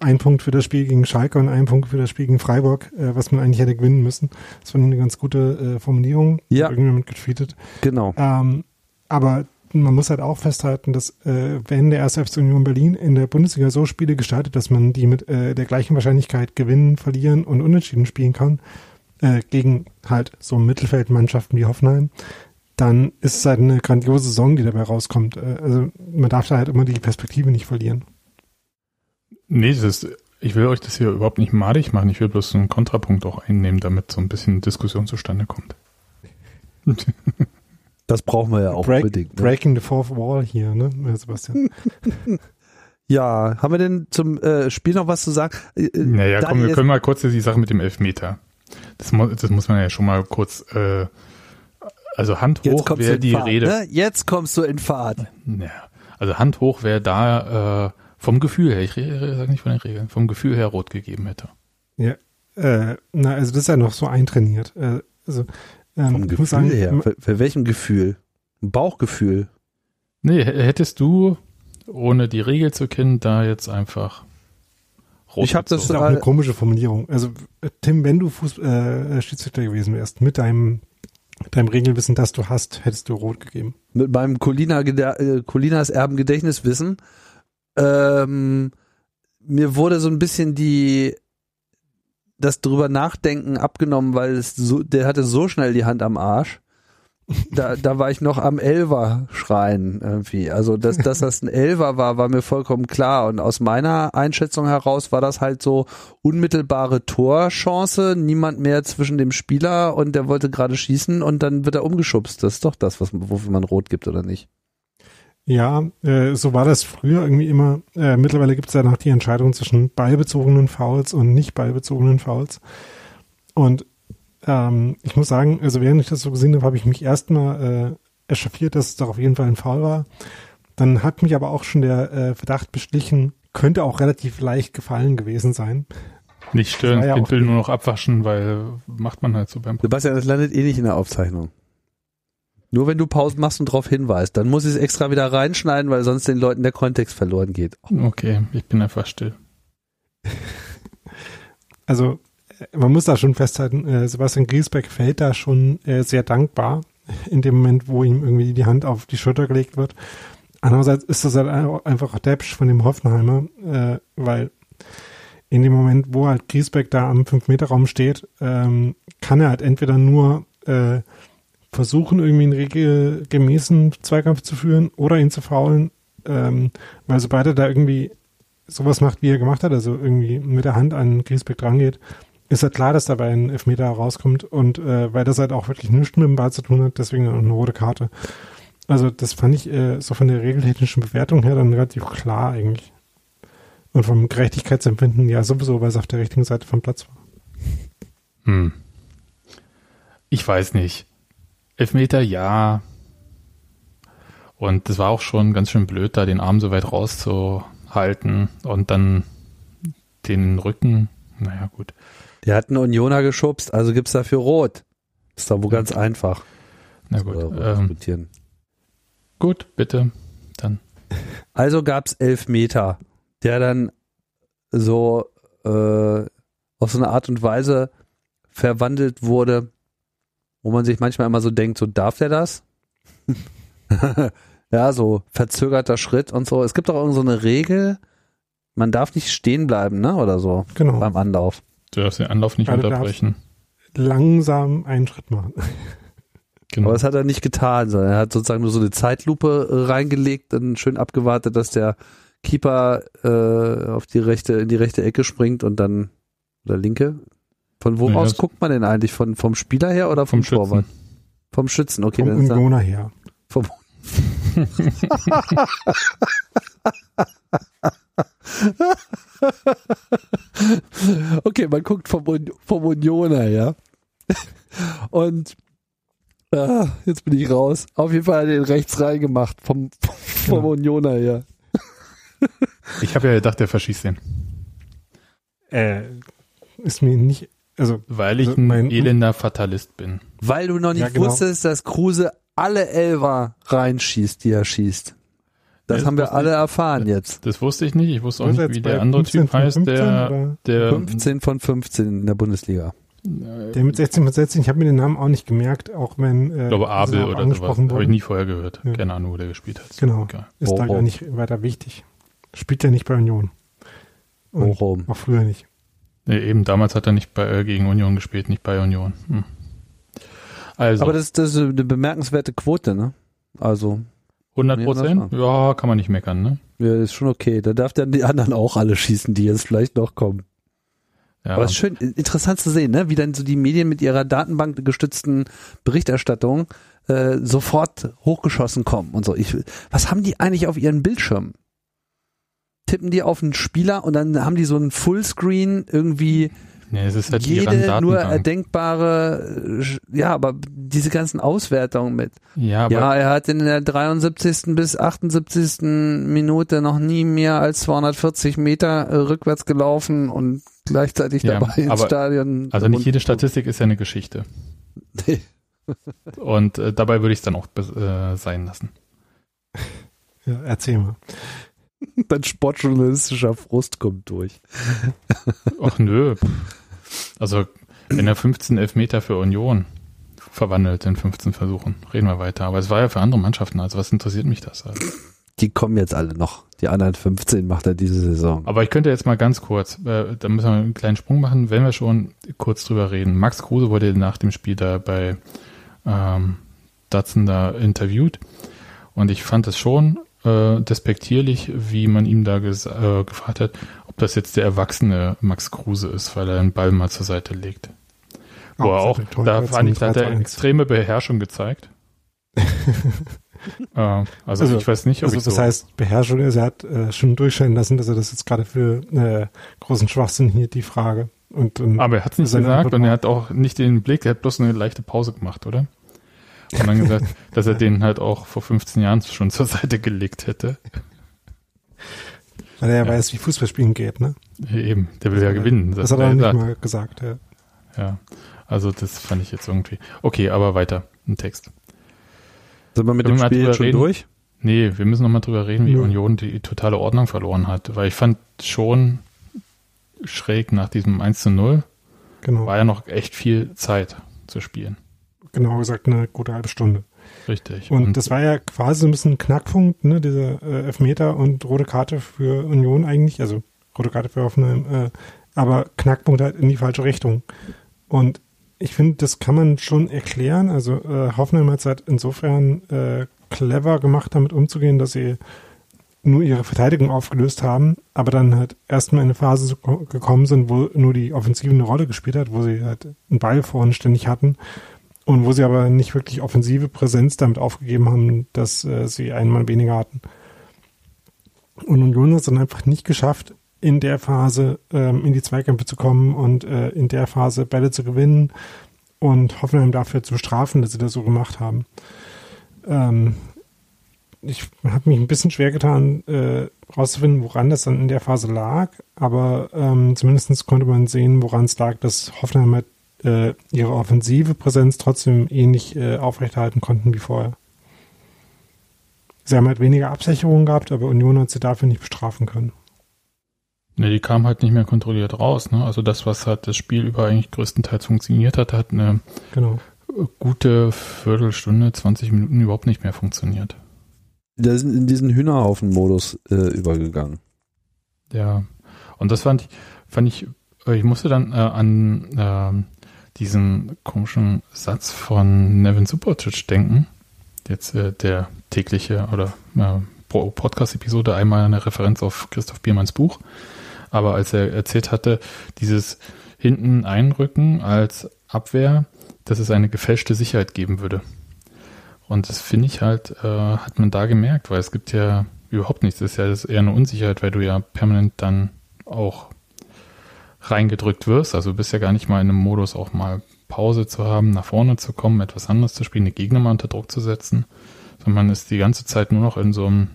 Speaker 2: Ein Punkt für das Spiel gegen Schalke und ein Punkt für das Spiel gegen Freiburg, äh, was man eigentlich hätte gewinnen müssen. Das fand ich eine ganz gute äh, Formulierung.
Speaker 1: Ja.
Speaker 2: Irgendjemand getweetet.
Speaker 1: Genau.
Speaker 2: Ähm, aber man muss halt auch festhalten, dass äh, wenn der 1. FC Union Berlin in der Bundesliga so Spiele gestaltet, dass man die mit äh, der gleichen Wahrscheinlichkeit gewinnen, verlieren und unentschieden spielen kann, äh, gegen halt so Mittelfeldmannschaften wie Hoffenheim, dann ist es halt eine grandiose Saison, die dabei rauskommt. Äh, also man darf da halt immer die Perspektive nicht verlieren.
Speaker 3: Nee, das ist, ich will euch das hier überhaupt nicht madig machen. Ich will bloß einen Kontrapunkt auch einnehmen, damit so ein bisschen Diskussion zustande kommt. [LAUGHS]
Speaker 1: Das brauchen wir ja auch
Speaker 2: Break,
Speaker 1: unbedingt. Ne?
Speaker 2: Breaking the fourth wall hier, ne, Sebastian? [LAUGHS]
Speaker 1: Ja, haben wir denn zum äh, Spiel noch was zu sagen? Äh, äh,
Speaker 3: Naja, komm, wir können mal kurz die Sache mit dem Elfmeter. Das, mu das muss man ja schon mal kurz, äh, also Hand
Speaker 1: jetzt
Speaker 3: hoch
Speaker 1: kommst du
Speaker 3: wäre
Speaker 1: in
Speaker 3: die
Speaker 1: Fahrt,
Speaker 3: Rede.
Speaker 1: Ne? Jetzt kommst du in Fahrt.
Speaker 3: Ja, also Hand hoch wäre da äh, vom Gefühl her, ich sage nicht von den Regeln, vom Gefühl her rot gegeben hätte.
Speaker 2: Ja, äh, na, also das ist ja noch so eintrainiert. Äh, also ähm,
Speaker 1: Vom Gefühl
Speaker 2: sagen,
Speaker 1: her. Für, für welchem Gefühl? Ein Bauchgefühl.
Speaker 3: Nee, hättest du, ohne die Regel zu kennen, da jetzt einfach rot
Speaker 1: Ich hab das
Speaker 2: Das ist auch eine
Speaker 1: äh,
Speaker 2: komische Formulierung. Also, äh, Tim, wenn du Fuß, äh, Schiedsrichter gewesen wärst, mit deinem, deinem Regelwissen, das du hast, hättest du rot gegeben.
Speaker 1: Mit meinem Colina, äh, Colinas Erbengedächtniswissen. Ähm, mir wurde so ein bisschen die das drüber nachdenken abgenommen, weil es so, der hatte so schnell die Hand am Arsch. Da, da war ich noch am Elver schreien irgendwie. Also, dass, dass das ein Elver war, war mir vollkommen klar. Und aus meiner Einschätzung heraus war das halt so unmittelbare Torchance, niemand mehr zwischen dem Spieler und der wollte gerade schießen und dann wird er umgeschubst. Das ist doch das, was, wofür man rot gibt, oder nicht?
Speaker 2: Ja, äh, so war das früher irgendwie immer. Äh, mittlerweile gibt es ja noch die Entscheidung zwischen ballbezogenen Fouls und nicht ballbezogenen Fouls. Und ähm, ich muss sagen, also während ich das so gesehen habe, habe ich mich erstmal äh, echauffiert, dass es doch auf jeden Fall ein Foul war. Dann hat mich aber auch schon der äh, Verdacht beschlichen, könnte auch relativ leicht gefallen gewesen sein.
Speaker 3: Nicht stören,
Speaker 2: ja
Speaker 3: will
Speaker 2: die-
Speaker 3: nur noch abwaschen, weil macht man halt so beim
Speaker 1: Sebastian, das landet eh nicht in der Aufzeichnung. Nur wenn du Pausen machst und darauf hinweist, dann muss ich es extra wieder reinschneiden, weil sonst den Leuten der Kontext verloren geht.
Speaker 3: Okay, ich bin einfach still. [LAUGHS]
Speaker 2: Also äh, man muss da schon festhalten, äh, Sebastian Griesbeck fällt da schon äh, sehr dankbar in dem Moment, wo ihm irgendwie die Hand auf die Schulter gelegt wird. Andererseits ist das halt ein- einfach Deppsch von dem Hoffenheimer, äh, weil in dem Moment, wo halt Griesbeck da am 5-Meter-Raum steht, ähm, kann er halt entweder nur äh, versuchen, irgendwie einen regelgemäßen Zweikampf zu führen oder ihn zu faulen, ähm, weil sobald er da irgendwie sowas macht, wie er gemacht hat, also irgendwie mit der Hand an Griesbeck drangeht, ist halt klar, dass dabei ein Elfmeter rauskommt und äh, weil das halt auch wirklich nichts mit dem Ball zu tun hat, deswegen eine rote Karte. Also das fand ich äh, so von der regeltechnischen Bewertung her dann relativ klar eigentlich. Und vom Gerechtigkeitsempfinden ja sowieso, weil es auf der richtigen Seite vom Platz war.
Speaker 3: Hm. Ich weiß nicht. Elfmeter, ja. Und das war auch schon ganz schön blöd, da den Arm so weit rauszuhalten und dann den Rücken. Naja, gut.
Speaker 1: Der hat einen Unioner geschubst, also gibt's dafür Rot. Ist doch wohl ganz einfach.
Speaker 3: Na gut. Ähm,
Speaker 1: diskutieren.
Speaker 3: gut, bitte. Dann.
Speaker 1: Also gab's elf Meter, der dann so äh, auf so eine Art und Weise verwandelt wurde, wo man sich manchmal immer so denkt, so darf der das? [LAUGHS] ja, so verzögerter Schritt und so. Es gibt doch irgend so eine Regel, man darf nicht stehen bleiben, ne? Oder so
Speaker 2: Genau.
Speaker 1: beim Anlauf.
Speaker 3: Du darfst den Anlauf nicht
Speaker 2: du
Speaker 3: unterbrechen.
Speaker 2: Langsam einen Schritt machen. [LAUGHS]
Speaker 3: Genau.
Speaker 1: Aber das hat er nicht getan, sondern er hat sozusagen nur so eine Zeitlupe äh, reingelegt und schön abgewartet, dass der Keeper äh, auf die rechte, in die rechte Ecke springt und dann oder linke. Von wo
Speaker 3: Nee,
Speaker 1: aus guckt man denn eigentlich? Von, vom Spieler her oder vom,
Speaker 3: Vom
Speaker 1: Torwart?
Speaker 3: Schützen.
Speaker 1: Vom Schützen, okay.
Speaker 2: Vom
Speaker 1: er,
Speaker 2: Unioner her.
Speaker 1: vom [LAUGHS] okay, man guckt vom, Un- vom Unioner her. Und ah, jetzt bin ich raus. Auf jeden Fall hat er den rechts reingemacht vom, vom
Speaker 2: Genau.
Speaker 1: Unioner her.
Speaker 3: Ich habe ja gedacht, der verschießt den.
Speaker 2: Äh, ist mir nicht, also
Speaker 3: Weil ich
Speaker 2: Also
Speaker 3: ein
Speaker 2: mein-
Speaker 3: elender Fatalist bin.
Speaker 1: Weil du noch nicht
Speaker 2: Ja, genau.
Speaker 1: wusstest, dass Kruse alle Elfer reinschießt, die er schießt. Das
Speaker 3: Ja,
Speaker 1: haben wir
Speaker 3: das
Speaker 1: alle
Speaker 3: wusste
Speaker 1: erfahren jetzt.
Speaker 3: Das wusste ich nicht. Ich wusste auch nicht, wie
Speaker 2: bei
Speaker 3: der andere
Speaker 2: 15
Speaker 3: Typ heißt,
Speaker 2: 15
Speaker 3: der, der
Speaker 1: 15 von 15 in der Bundesliga.
Speaker 2: der mit 16 von 16, ich habe mir den Namen auch nicht gemerkt, auch wenn äh,
Speaker 3: ich glaube Abel
Speaker 2: auch
Speaker 3: oder sowas.
Speaker 2: angesprochen
Speaker 3: Habe ich nie vorher gehört.
Speaker 2: Ja.
Speaker 3: Keine Ahnung, wo der gespielt hat.
Speaker 2: Genau.
Speaker 3: Okay.
Speaker 2: Ist da
Speaker 1: Oh, oh.
Speaker 2: gar nicht weiter wichtig. Spielt ja nicht bei Union. Und
Speaker 1: oben.
Speaker 2: auch früher nicht.
Speaker 3: Nee, eben, damals hat er nicht bei, äh, gegen Union gespielt, nicht bei Union. Hm. Also,
Speaker 1: Aber das, das ist eine bemerkenswerte Quote, ne? Also,
Speaker 3: 100
Speaker 1: Nee,
Speaker 3: Prozent? Ja, kann man nicht meckern, ne?
Speaker 1: ja, ist schon okay. Da darf dann die anderen auch alle schießen, die jetzt vielleicht noch kommen.
Speaker 3: Ja.
Speaker 1: Aber es ist schön interessant zu sehen, ne? wie dann so die Medien mit ihrer Datenbank gestützten Berichterstattung äh, sofort hochgeschossen kommen und so. Ich, was haben die eigentlich auf ihren Bildschirmen? Tippen die auf einen Spieler und dann haben die so einen Fullscreen irgendwie
Speaker 3: nee, es ist halt
Speaker 1: jede nur erdenkbare, äh, ja, aber diese ganzen Auswertungen mit.
Speaker 3: Ja, aber
Speaker 1: ja, er hat in der 73. bis 78. Minute noch nie mehr als 240 Meter äh, rückwärts gelaufen und gleichzeitig
Speaker 3: Ja,
Speaker 1: dabei ins Stadion.
Speaker 3: also nicht jede Statistik ist ja eine Geschichte.
Speaker 1: Nee. [LAUGHS]
Speaker 3: Und äh, dabei würde ich es dann auch äh, sein lassen.
Speaker 2: Ja, erzähl mal. [LAUGHS]
Speaker 1: Dein sportjournalistischer Frust kommt durch.
Speaker 3: Ach nö. Also, wenn er 15 Elfmeter für Union verwandelt in 15 Versuchen, reden wir weiter. Aber es war ja für andere Mannschaften, also was interessiert mich das halt?
Speaker 1: Die kommen jetzt alle noch. Die anderen 15 macht er diese Saison.
Speaker 3: Aber ich könnte jetzt mal ganz kurz, äh, da müssen wir einen kleinen Sprung machen, wenn wir schon kurz drüber reden. Max Kruse wurde nach dem Spiel da bei ähm, Datsun da interviewt und ich fand es schon äh, despektierlich, wie man ihm da äh, gefragt hat, ob das jetzt der erwachsene Max Kruse ist, weil er den Ball mal zur Seite legt. Wo er auch, da fand ich, da hat er
Speaker 2: 3-2-1.
Speaker 3: extreme Beherrschung gezeigt. [LAUGHS] äh, also,
Speaker 2: Also-
Speaker 3: ich weiß nicht, ob
Speaker 2: Also
Speaker 3: ich
Speaker 2: das
Speaker 3: so,
Speaker 2: heißt, Beherrschung ist, er hat äh, schon durchscheinen lassen, dass er das jetzt gerade für äh, großen Schwachsinn hier die Frage. Und, ähm,
Speaker 3: Aber er hat es nicht gesagt
Speaker 2: Antwort
Speaker 3: und er hat auch nicht den Blick, er hat bloß eine leichte Pause gemacht, oder? Und dann gesagt, dass er den halt auch vor 15 Jahren schon zur Seite gelegt hätte.
Speaker 2: weil er ja
Speaker 3: ja.
Speaker 2: weiß, wie Fußballspielen geht, ne?
Speaker 3: Eben, der will ja gewinnen.
Speaker 2: Das, hat er nicht
Speaker 3: gesagt.
Speaker 2: mal gesagt, ja.
Speaker 3: Ja, also das fand ich jetzt irgendwie. Okay, aber weiter, ein Text.
Speaker 1: Sind wir mit
Speaker 3: Können
Speaker 1: dem Spiel jetzt schon
Speaker 3: reden?
Speaker 1: durch?
Speaker 3: Nee, wir müssen noch mal drüber reden, wie
Speaker 2: Nö.
Speaker 3: Union die totale Ordnung verloren hat. Weil ich fand schon schräg nach diesem 1 zu 0
Speaker 2: Genau.
Speaker 3: war ja noch echt viel Zeit zu spielen.
Speaker 2: Genau gesagt, eine gute halbe Stunde.
Speaker 3: Richtig.
Speaker 2: Und, das war ja quasi so ein bisschen ein Knackpunkt, ne, dieser äh, Elfmeter und rote Karte für Union eigentlich, also rote Karte für Hoffenheim, äh, aber Knackpunkt halt in die falsche Richtung. Und ich finde, das kann man schon erklären. Also äh, Hoffenheim hat es halt insofern äh, clever gemacht, damit umzugehen, dass sie nur ihre Verteidigung aufgelöst haben, aber dann halt erstmal in eine Phase gekommen sind, wo nur die Offensive eine Rolle gespielt hat, wo sie halt einen Ball vorne ständig hatten und wo sie aber nicht wirklich offensive Präsenz damit aufgegeben haben, dass äh, sie einen Mann weniger hatten. Und Union hat es dann einfach nicht geschafft, in der Phase ähm, in die Zweikämpfe zu kommen und äh, in der Phase Bälle zu gewinnen und Hoffenheim dafür zu bestrafen, dass sie das so gemacht haben. Ähm, ich habe mich ein bisschen schwer getan, äh, rauszufinden, woran das dann in der Phase lag, aber ähm, zumindest konnte man sehen, woran es lag, dass Hoffenheim halt, äh, ihre offensive Präsenz trotzdem ähnlich äh, aufrechterhalten konnten wie vorher. Sie haben halt weniger Absicherungen gehabt, aber Union hat sie dafür nicht bestrafen können.
Speaker 3: Ne, die kam halt nicht mehr kontrolliert raus. Ne? Also das, was halt das Spiel über eigentlich größtenteils funktioniert hat, hat eine genau. gute Viertelstunde, 20 Minuten überhaupt nicht mehr funktioniert.
Speaker 1: Der sind in diesen Hühnerhaufen-Modus äh, übergegangen.
Speaker 3: Ja, und das fand ich, fand ich, ich musste dann äh, an äh, diesen komischen Satz von Nevin Subotic denken. Jetzt äh, der tägliche oder äh, Podcast-Episode einmal eine Referenz auf Christoph Biermanns Buch. Aber als er erzählt hatte, dieses hinten einrücken als Abwehr, dass es eine gefälschte Sicherheit geben würde. Und das finde ich halt, äh, hat man da gemerkt, weil es gibt ja überhaupt nichts. Das ist ja das ist eher eine Unsicherheit, weil du ja permanent dann auch reingedrückt wirst. Also du bist ja gar nicht mal in einem Modus, auch mal Pause zu haben, nach vorne zu kommen, etwas anderes zu spielen, die Gegner mal unter Druck zu setzen. Sondern man ist die ganze Zeit nur noch in so einem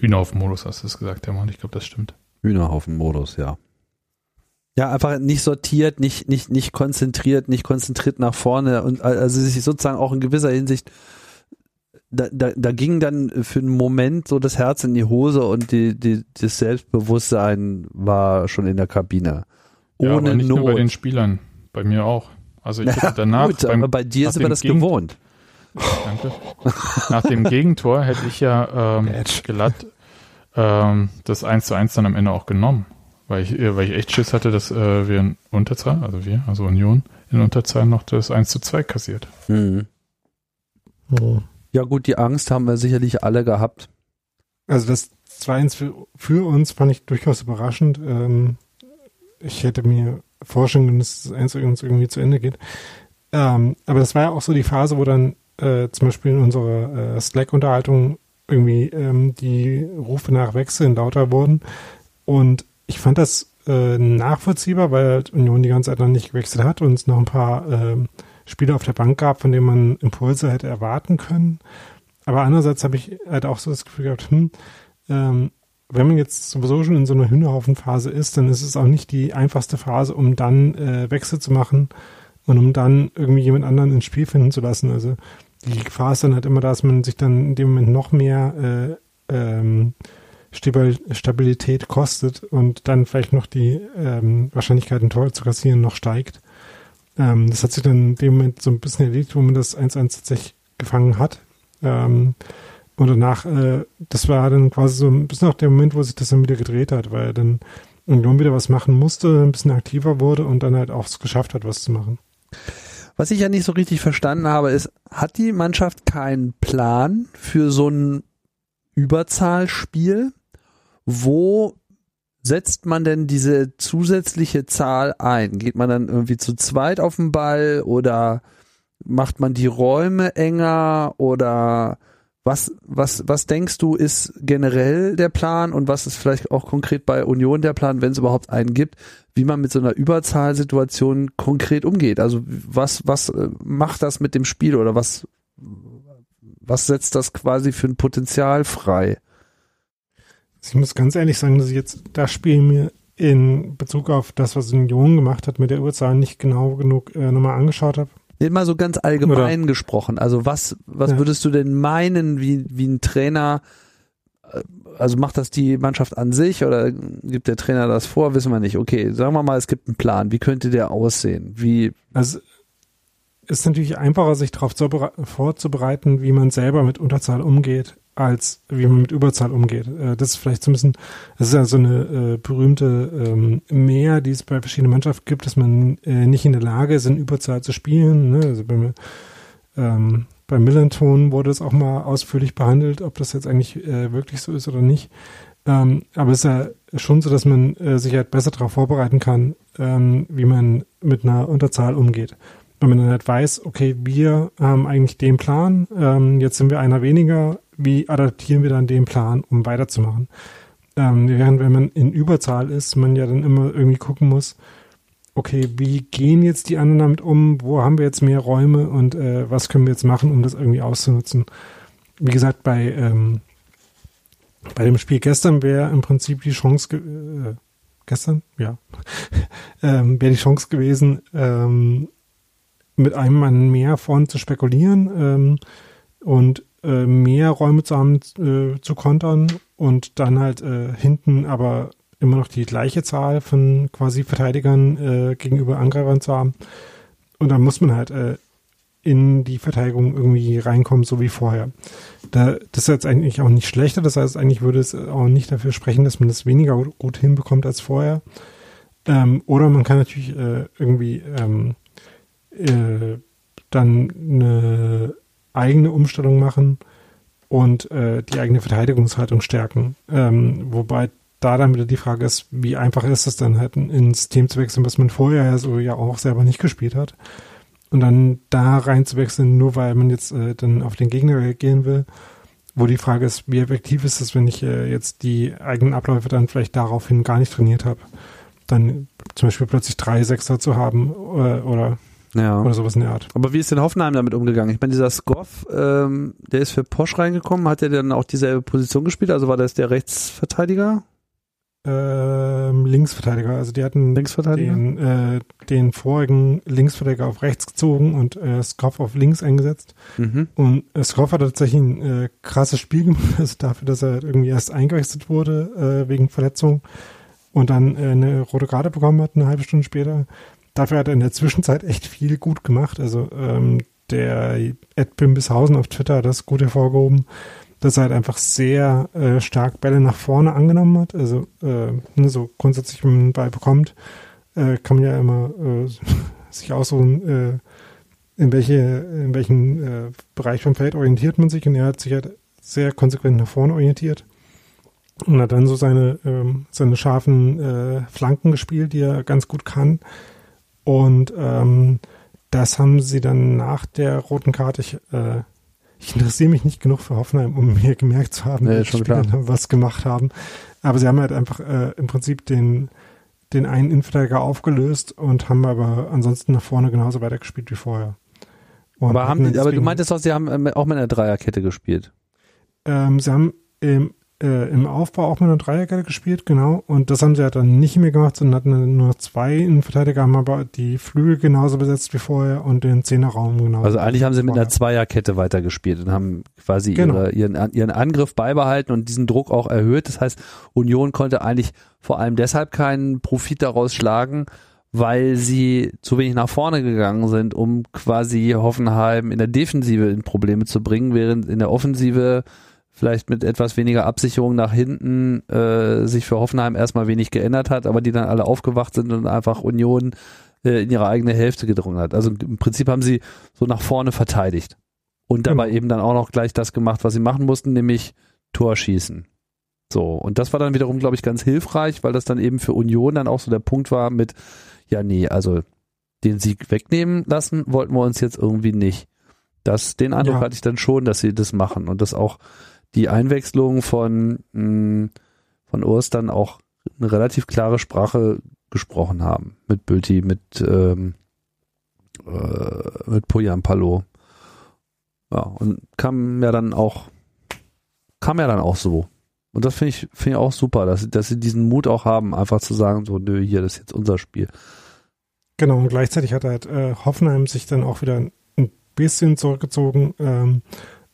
Speaker 3: Hühnerhaufen-Modus, hast du es gesagt, ja, Mann. Ich glaube, das stimmt.
Speaker 1: Hühnerhaufen-Modus, ja. Ja, einfach nicht sortiert, nicht, nicht, nicht konzentriert, nicht konzentriert nach vorne und also sich sozusagen auch in gewisser Hinsicht da, da, da ging dann für einen Moment so das Herz in die Hose und die, die, das Selbstbewusstsein war schon in der Kabine.
Speaker 3: Ohne ja, aber nicht Not. nur bei den Spielern, bei mir auch. Also ich [LAUGHS] hätte danach.
Speaker 1: Gut, beim, aber bei dir sind wir das Gegend gewohnt.
Speaker 3: Danke. Nach dem Gegentor hätte ich ja ähm, glatt ähm, das 1 zu 1 dann am Ende auch genommen. Weil ich, äh, weil ich echt Schiss hatte, dass äh, wir in Unterzahl, also wir, also Union, in Unterzahl noch das 1 zu 2 kassiert. Mhm.
Speaker 1: Oh. Ja gut, die Angst haben wir sicherlich alle gehabt.
Speaker 2: Also das 2-1 für, für, uns fand ich durchaus überraschend. Ähm, ich hätte mir vorstellen können, dass das 1 uns irgendwie zu Ende geht. Ähm, aber das war ja auch so die Phase, wo dann äh, zum Beispiel in unserer äh, Slack-Unterhaltung irgendwie ähm, die Rufe nach Wechseln lauter wurden. Und ich fand das äh, nachvollziehbar, weil halt Union die ganze Zeit noch nicht gewechselt hat und es noch ein paar äh, Spiele auf der Bank gab, von denen man Impulse hätte erwarten können. Aber andererseits habe ich halt auch so das Gefühl gehabt, hm, ähm, wenn man jetzt sowieso schon in so einer Hühnerhaufenphase ist, dann ist es auch nicht die einfachste Phase, um dann äh, Wechsel zu machen und um dann irgendwie jemand anderen ins Spiel finden zu lassen. Also die Gefahr ist dann halt immer, dass man sich dann in dem Moment noch mehr äh, ähm, Stabilität kostet und dann vielleicht noch die ähm, Wahrscheinlichkeit, ein Tor zu kassieren, noch steigt. Ähm, das hat sich dann in dem Moment so ein bisschen erledigt, wo man das 1-1 tatsächlich gefangen hat. Ähm, und danach, äh, das war dann quasi so ein bisschen auch der Moment, wo sich das dann wieder gedreht hat, weil er dann Union wieder was machen musste, ein bisschen aktiver wurde und dann halt auch es geschafft hat, was zu machen.
Speaker 1: Was ich ja nicht so richtig verstanden habe, ist, hat die Mannschaft keinen Plan für so ein Überzahlspiel? Wo setzt man denn diese zusätzliche Zahl ein? Geht man dann irgendwie zu zweit auf den Ball oder macht man die Räume enger oder was, was, was denkst du ist generell der Plan und was ist vielleicht auch konkret bei Union der Plan, wenn es überhaupt einen gibt, wie man mit so einer Überzahlsituation konkret umgeht? Also was, was äh, macht das mit dem Spiel oder was, was setzt das quasi für ein Potenzial frei?
Speaker 2: Ich muss ganz ehrlich sagen, dass ich jetzt das Spiel mir in Bezug auf das, was Union gemacht hat mit der Überzahl nicht genau genug äh, nochmal angeschaut habe.
Speaker 1: Nee, mal so ganz allgemein Oder? gesprochen. Also was, was ja. würdest du denn meinen, wie, wie ein Trainer, äh, also macht das die Mannschaft an sich oder gibt der Trainer das vor? Wissen wir nicht. Okay, sagen wir mal, es gibt einen Plan. Wie könnte der aussehen? Wie?
Speaker 2: Also ist natürlich einfacher, sich darauf vorzubereiten, wie man selber mit Unterzahl umgeht, als wie man mit Überzahl umgeht. Äh, das ist vielleicht so ein bisschen, das ist ja so eine äh, berühmte ähm, Mehr, die es bei verschiedenen Mannschaften gibt, dass man äh, nicht in der Lage ist, in Überzahl zu spielen. Ne? Also bei, ähm, bei Millanton wurde es auch mal ausführlich behandelt, ob das jetzt eigentlich äh, wirklich so ist oder nicht. Ähm, aber es ist ja schon so, dass man äh, sich halt besser darauf vorbereiten kann, ähm, wie man mit einer Unterzahl umgeht. Wenn man dann halt weiß, okay, wir haben eigentlich den Plan, ähm, jetzt sind wir einer weniger, wie adaptieren wir dann den Plan, um weiterzumachen? Ähm, während wenn man in Überzahl ist, man ja dann immer irgendwie gucken muss, okay, wie gehen jetzt die anderen damit um, wo haben wir jetzt mehr Räume und äh, was können wir jetzt machen, um das irgendwie auszunutzen. Wie gesagt, bei ähm, bei dem Spiel gestern wäre im Prinzip die Chance, äh, gestern, ja, [LAUGHS] ähm, wäre die Chance gewesen, ähm, mit einem Mann mehr vorne zu spekulieren ähm, und äh, mehr Räume zu haben, äh, zu kontern und dann halt äh, hinten aber immer noch die gleiche Zahl von quasi Verteidigern äh, gegenüber Angreifern zu haben. Und dann muss man halt äh, in die Verteidigung irgendwie reinkommen, so wie vorher. Da, das ist jetzt eigentlich auch nicht schlechter, das heißt, eigentlich würde es auch nicht dafür sprechen, dass man das weniger gut hinbekommt als vorher. Ähm, oder man kann natürlich irgendwie ähm, äh, dann eine eigene Umstellung machen und äh, die eigene Verteidigungshaltung stärken. Ähm, wobei da dann wieder die Frage ist, wie einfach ist es dann halt ins System zu wechseln, was man vorher so ja auch selber nicht gespielt hat und dann da reinzuwechseln, nur weil man jetzt äh, dann auf den Gegner reagieren will. Wo die Frage ist, wie effektiv ist es, wenn ich äh, jetzt die eigenen Abläufe dann vielleicht daraufhin gar nicht trainiert habe. Dann zum Beispiel plötzlich drei Sechser zu haben äh, oder,
Speaker 1: ja.
Speaker 2: oder sowas in der Art.
Speaker 1: Aber wie ist denn Hoffenheim damit umgegangen? Ich meine, dieser Skoff, ähm, der ist für Posch reingekommen, hat er dann auch dieselbe Position gespielt? Also war das der Rechtsverteidiger?
Speaker 2: ähm, Linksverteidiger. Also die hatten
Speaker 1: Linksverteidiger?
Speaker 2: Den, äh, den vorigen Linksverteidiger auf rechts gezogen und äh, Skov auf links eingesetzt.
Speaker 1: Mhm.
Speaker 2: Und äh, Skov hat tatsächlich ein äh, krasses Spiel gemacht, [LAUGHS] also dafür, dass er irgendwie erst eingewechselt wurde äh, wegen Verletzung und dann äh, eine rote Karte bekommen hat, eine halbe Stunde später. Dafür hat er in der Zwischenzeit echt viel gut gemacht. Also ähm, der Ed Bimbishausen auf Twitter hat das gut hervorgehoben dass er halt einfach sehr äh, stark Bälle nach vorne angenommen hat. Also äh, ne, so grundsätzlich, wenn man einen Ball bekommt, äh, kann man ja immer äh, [LAUGHS] sich aussuchen, äh, in welche, in welchen äh, Bereich vom Feld orientiert man sich. Und er hat sich halt sehr konsequent nach vorne orientiert und hat dann so seine, ähm, seine scharfen äh, Flanken gespielt, die er ganz gut kann. Und ähm, das haben sie dann nach der roten Karte, ich äh, ich interessiere mich nicht genug für Hoffenheim, um mir gemerkt zu haben,
Speaker 1: nee,
Speaker 2: dass die Spieler was gemacht haben. Aber sie haben halt einfach äh, im Prinzip den, den einen Innenverteidiger aufgelöst und haben aber ansonsten nach vorne genauso weitergespielt wie vorher.
Speaker 1: Und aber, haben, aber du meintest doch, sie haben äh, auch mit einer Dreierkette gespielt.
Speaker 2: Ähm, sie haben im äh, im Aufbau auch mit einer Dreierkette gespielt, genau. Und das haben sie halt dann nicht mehr gemacht, sondern hatten nur zwei Innenverteidiger, haben aber die Flügel genauso besetzt wie vorher und den Zehnerraum genauso.
Speaker 1: Also eigentlich haben sie mit einer Zweierkette weitergespielt und haben quasi genau. ihre, ihren, ihren Angriff beibehalten und diesen Druck auch erhöht. Das heißt, Union konnte eigentlich vor allem deshalb keinen Profit daraus schlagen, weil sie zu wenig nach vorne gegangen sind, um quasi Hoffenheim in der Defensive in Probleme zu bringen, während in der Offensive vielleicht mit etwas weniger Absicherung nach hinten äh, sich für Hoffenheim erstmal wenig geändert hat, aber die dann alle aufgewacht sind und einfach Union äh, in ihre eigene Hälfte gedrungen hat. Also im Prinzip haben sie so nach vorne verteidigt und dabei mhm. eben dann auch noch gleich das gemacht, was sie machen mussten, nämlich Tor schießen. So, und das war dann wiederum, glaube ich, ganz hilfreich, weil das dann eben für Union dann auch so der Punkt war mit, ja, nee, also den Sieg wegnehmen lassen wollten wir uns jetzt irgendwie nicht. Das, den Eindruck ja. hatte ich dann schon, dass sie das machen und das auch die Einwechslung von, mh, hm, von Urs dann auch eine relativ klare Sprache gesprochen haben. Mit Bülti, mit, ähm, äh, mit Poyan Palo. Ja, und kam ja dann auch, kam ja dann auch so. Und das finde ich, finde ich auch super, dass, dass sie diesen Mut auch haben, einfach zu sagen, so, nö, hier, das ist jetzt unser Spiel.
Speaker 2: Genau, und gleichzeitig hat halt äh, Hoffenheim sich dann auch wieder ein bisschen zurückgezogen. Ähm,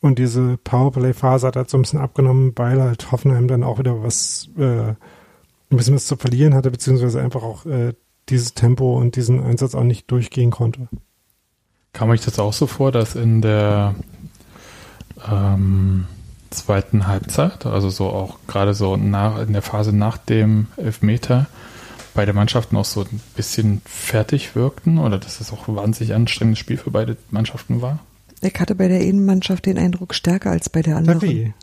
Speaker 2: und diese Powerplay-Phase hat halt so ein bisschen abgenommen, weil halt Hoffenheim dann auch wieder was, äh, ein bisschen was zu verlieren hatte, beziehungsweise einfach auch äh, dieses Tempo und diesen Einsatz auch nicht durchgehen konnte.
Speaker 3: Kam euch das auch so vor, dass in der ähm, zweiten Halbzeit, also so auch gerade so nach, in der Phase nach dem Elfmeter, beide Mannschaften auch so ein bisschen fertig wirkten oder dass es auch ein wahnsinnig anstrengendes Spiel für beide Mannschaften war?
Speaker 5: Ich hatte bei der einen Mannschaft den Eindruck stärker als bei der anderen.
Speaker 2: Steffi,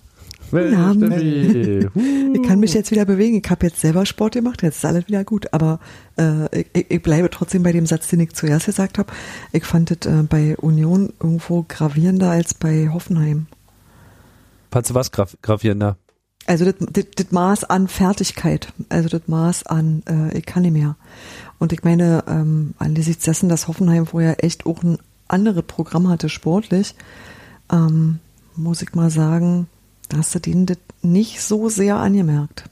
Speaker 1: Steffi. [LAUGHS]
Speaker 5: Ich kann mich jetzt wieder bewegen. Ich habe jetzt selber Sport gemacht, jetzt ist alles wieder gut. Aber äh, ich, ich bleibe trotzdem bei dem Satz, den ich zuerst gesagt habe. Ich fand es äh, bei Union irgendwo gravierender als bei Hoffenheim.
Speaker 1: Fandst du was graf gravierender?
Speaker 5: Also das, das, das Maß an Fertigkeit, also das Maß an, äh, ich kann nicht mehr. Und ich meine, ähm, angesichts dessen, dass Hoffenheim vorher echt auch ein anderes Programm hatte, sportlich, ähm, muss ich mal sagen, da hast du denen das nicht so sehr angemerkt.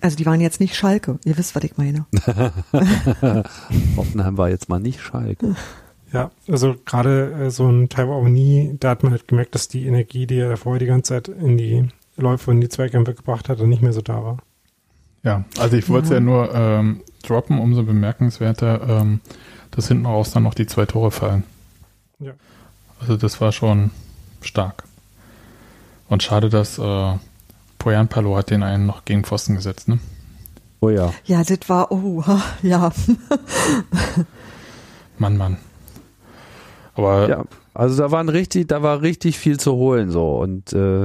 Speaker 5: Also die waren jetzt nicht Schalke, ihr wisst, was ich meine. [LAUGHS]
Speaker 1: Hoffenheim war jetzt mal nicht Schalke.
Speaker 2: ja, also gerade äh, so ein Taiwo Aoni, da hat man halt gemerkt, dass die Energie, die er vorher die ganze Zeit in die Läufe und die Zweikämpfe gebracht hat, nicht mehr so da war.
Speaker 3: Ja, also ich wollte es ja nur ähm, droppen, umso bemerkenswerter, ähm, dass hinten raus dann noch die zwei Tore fallen.
Speaker 2: Ja.
Speaker 3: Also das war schon stark. Und schade, dass äh, Poyan Palo hat den einen noch gegen Pfosten gesetzt, ne?
Speaker 1: Oh ja.
Speaker 5: Ja, das war, oh, [LAUGHS] ja.
Speaker 3: Mann, Mann. Aber
Speaker 1: Ja, also da waren richtig, da war richtig viel zu holen so und äh,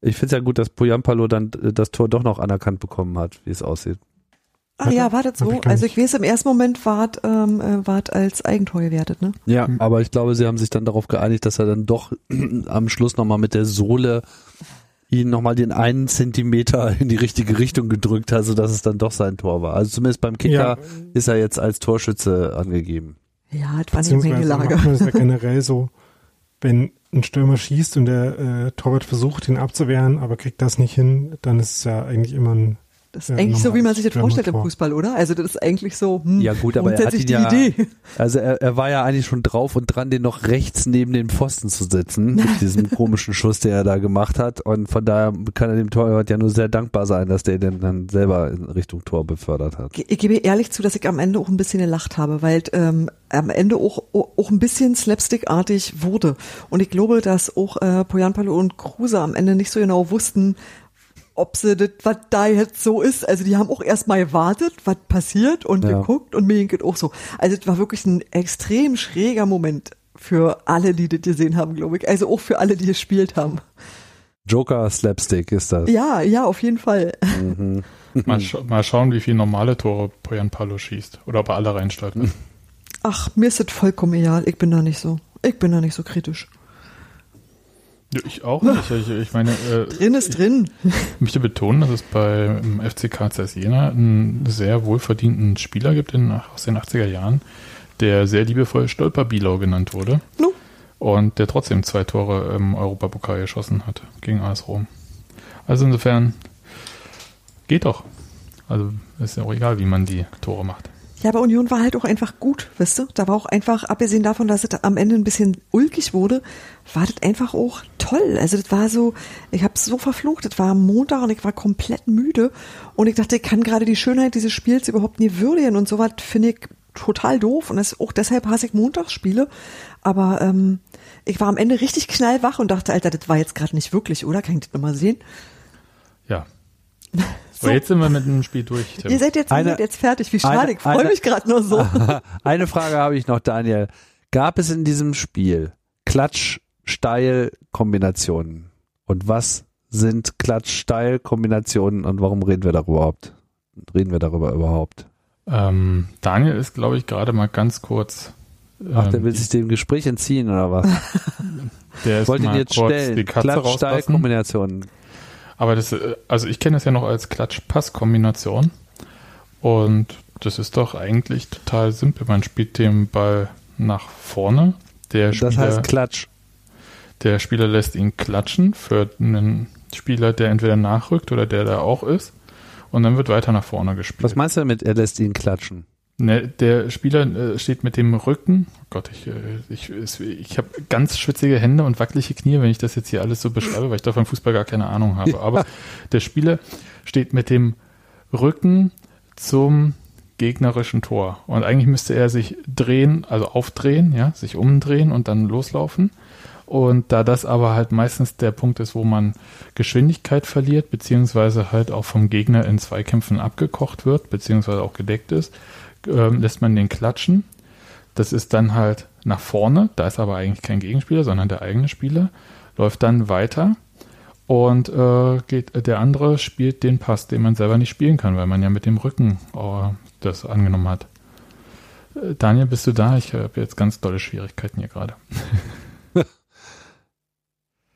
Speaker 1: ich finde es ja gut, dass Poyampalo dann äh, das Tor doch noch anerkannt bekommen hat, wie es aussieht.
Speaker 5: Ah ja, war das
Speaker 2: Hab
Speaker 5: so? Also ich weiß, im ersten Moment war es ähm, äh, wart als Eigentor gewertet, ne?
Speaker 1: Ja, aber ich glaube, sie haben sich dann darauf geeinigt, dass er dann doch [CLEARS THROAT] am Schluss nochmal mit der Sohle ihn nochmal den einen Zentimeter in die richtige Richtung gedrückt hat, sodass es dann doch sein Tor war. Also zumindest beim Kicker
Speaker 2: Ja.
Speaker 1: ist er jetzt als Torschütze angegeben.
Speaker 5: Ja, das war
Speaker 2: Beziehungsweise macht
Speaker 5: Lage.
Speaker 2: das ja [LAUGHS] generell so, wenn ein Stürmer schießt und der äh, Torwart versucht, ihn abzuwehren, aber kriegt das nicht hin, dann ist es ja eigentlich immer ein
Speaker 5: Das ist
Speaker 2: Ja,
Speaker 5: eigentlich so, wie man sich das vorstellt im. Fußball, oder? Also das ist eigentlich so, hm,
Speaker 1: Ja gut, aber er hat
Speaker 5: grundsätzlich
Speaker 1: ihn ja,
Speaker 5: die Idee.
Speaker 1: also er, er war ja eigentlich schon drauf und dran, den noch rechts neben den Pfosten zu setzen, mit [LAUGHS] diesem komischen Schuss, der er da gemacht hat und von daher kann er dem Torwart ja nur sehr dankbar sein, dass der den dann selber in Richtung Tor befördert hat.
Speaker 5: Ich gebe ehrlich zu, dass ich am Ende auch ein bisschen gelacht habe, weil ähm, am Ende auch, auch ein bisschen slapstickartig wurde. Und ich glaube, dass auch äh, Poyanpalo und Kruse am Ende nicht so genau wussten, ob sie das, was da jetzt so ist. Also die haben auch erstmal gewartet, was passiert und
Speaker 1: Ja.
Speaker 5: geguckt und mir geht auch so. Also es war wirklich ein extrem schräger Moment für alle, die das gesehen haben, glaube ich. Also auch für alle, die gespielt haben.
Speaker 1: Joker Slapstick ist das.
Speaker 5: Ja, ja, auf jeden Fall.
Speaker 1: Mhm. [LAUGHS]
Speaker 3: mal, scha mal schauen, wie viele normale Tore Poyan Palo schießt. Oder ob er alle reinstellt. Ne?
Speaker 5: Ach, mir ist das vollkommen egal. Ich bin da nicht so. Ich bin da nicht so kritisch.
Speaker 3: Ja, ich auch nicht. Ich, ich meine, äh,
Speaker 5: Drin ist drin.
Speaker 3: ich möchte betonen, dass es beim FC KCS Jena einen sehr wohlverdienten Spieler gibt in, aus den 80er Jahren, der sehr liebevoll Stolper-Bilau genannt wurde.
Speaker 5: Nu.
Speaker 3: Und der trotzdem zwei Tore im Europapokal geschossen hat gegen AS Rom. Also insofern geht doch. Also ist ja auch egal, wie man die Tore macht.
Speaker 5: Ja, aber Union war halt auch einfach gut, weißt du? Da war auch einfach, abgesehen davon, dass es am Ende ein bisschen ulkig wurde, war das einfach auch toll. Also das war so, ich habe so verflucht, das war am Montag und ich war komplett müde und ich dachte, ich kann gerade die Schönheit dieses Spiels überhaupt nie würdigen und sowas finde ich total doof und das, auch deshalb hasse ich Montagsspiele. Aber ähm, ich war am Ende richtig knallwach und dachte, Alter, das war jetzt gerade nicht wirklich, oder? Kann ich das nochmal sehen?
Speaker 3: Ja. [LAUGHS]
Speaker 5: So.
Speaker 3: Jetzt sind wir mit dem Spiel durch. Tim.
Speaker 5: Ihr seid jetzt, ihr
Speaker 1: Eine-
Speaker 5: seid jetzt fertig. Wie schade,
Speaker 1: eine-
Speaker 5: ich freue mich gerade nur so. [LAUGHS]
Speaker 1: Eine Frage habe ich noch, Daniel. Gab es in diesem Spiel Klatsch-Steil-Kombinationen? Und was sind Klatsch-Steil-Kombinationen und warum reden wir darüber überhaupt? Reden wir darüber überhaupt?
Speaker 3: Ähm, Daniel ist, glaube ich, gerade mal ganz kurz.
Speaker 1: Ach, der
Speaker 3: ähm,
Speaker 1: will sich dem Gespräch entziehen oder was? [LAUGHS]
Speaker 3: der
Speaker 1: Ich
Speaker 3: ist
Speaker 1: wollte ihn
Speaker 3: mal
Speaker 1: jetzt
Speaker 3: kurz
Speaker 1: stellen. Klatsch-Steil-Kombinationen.
Speaker 3: Aber das, äh, also ich kenne es ja noch als Klatsch-Pass-Kombination. Und das ist doch eigentlich total simpel. Man spielt den Ball nach vorne. Der Spieler,
Speaker 1: Das heißt Klatsch.
Speaker 3: der Spieler lässt ihn klatschen für einen Spieler, der entweder nachrückt oder der da auch ist. Und dann wird weiter nach vorne gespielt.
Speaker 1: Was meinst du damit, er lässt ihn klatschen?
Speaker 3: Ne, der Spieler äh, steht mit dem Rücken. Oh Gott, ich, äh, ich, ich habe ganz schwitzige Hände und wackelige Knie, wenn ich das jetzt hier alles so beschreibe, weil ich davon Fußball gar keine Ahnung habe. Aber [LAUGHS] der Spieler steht mit dem Rücken zum gegnerischen Tor. Und eigentlich müsste er sich drehen, also aufdrehen, ja, sich umdrehen und dann loslaufen. Und da das aber halt meistens der Punkt ist, wo man Geschwindigkeit verliert, beziehungsweise halt auch vom Gegner in Zweikämpfen abgekocht wird, beziehungsweise auch gedeckt ist, äh, lässt man den klatschen. Das ist dann halt nach vorne, da ist aber eigentlich kein Gegenspieler, sondern der eigene Spieler, läuft dann weiter und äh, geht, der andere spielt den Pass, den man selber nicht spielen kann, weil man ja mit dem Rücken äh, das angenommen hat. Äh, Daniel, bist du da? Ich habe jetzt ganz tolle Schwierigkeiten hier gerade. [LAUGHS]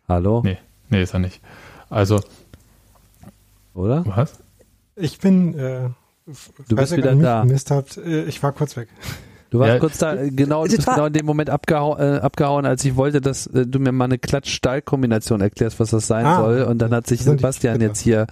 Speaker 1: Hallo?
Speaker 3: Nee, nee, ist er nicht. Also,
Speaker 1: Oder?
Speaker 3: was?
Speaker 2: Ich bin, äh,
Speaker 1: Du bist wieder da.
Speaker 2: vermisst habt, äh, ich war kurz weg.
Speaker 1: Du warst
Speaker 3: Ja,
Speaker 1: kurz da, äh, genau, du bist genau in dem Moment abgehau äh, abgehauen, als ich wollte, dass äh, du mir mal eine Klatsch-Stall-Kombination erklärst, was das sein
Speaker 2: Ah,
Speaker 1: soll. Und dann hat sich Sebastian jetzt hier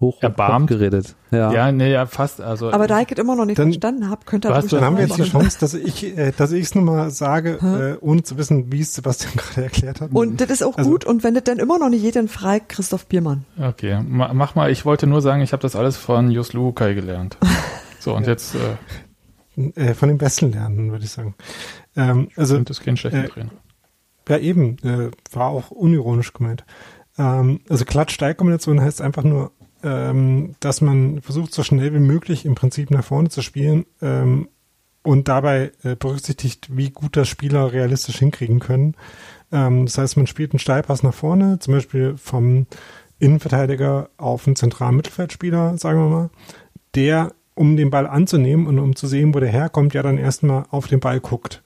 Speaker 1: hoch
Speaker 3: Erbarmt.
Speaker 1: geredet. Ja.
Speaker 3: Ja, nee, ja, fast. Also,
Speaker 5: Aber da ich es immer noch nicht
Speaker 2: Dann-
Speaker 5: verstanden habe, könnte er
Speaker 2: Dann haben wir jetzt die. Chance, dass ich, äh, dass ich es nochmal sage, äh, ohne zu wissen, wie es Sebastian [LAUGHS] gerade erklärt hat.
Speaker 5: Und das ist auch
Speaker 2: Also-
Speaker 5: gut. Und wenn das dann immer noch nicht geht, dann fragt Christoph Biermann.
Speaker 3: okay, ma, mach mal. Ich wollte nur sagen, ich habe das alles von Jos Lukai gelernt. [LAUGHS] So, und jetzt äh,
Speaker 2: äh, von den Besten lernen, würde ich sagen. Ähm, also
Speaker 3: sind das kein schlechter
Speaker 2: äh,
Speaker 3: Trainer.
Speaker 2: Ja, eben, äh, war auch unironisch gemeint. Ähm, also Klatsch-Steil-Kombination heißt einfach nur, ähm, dass man versucht, so schnell wie möglich im Prinzip nach vorne zu spielen ähm, und dabei äh, berücksichtigt, wie gut das Spieler realistisch hinkriegen können. Ähm, das heißt, man spielt einen Steilpass nach vorne, zum Beispiel vom Innenverteidiger auf einen zentralen Mittelfeldspieler, sagen wir mal, der, um den Ball anzunehmen und um zu sehen, wo der herkommt, ja dann erstmal auf den Ball guckt.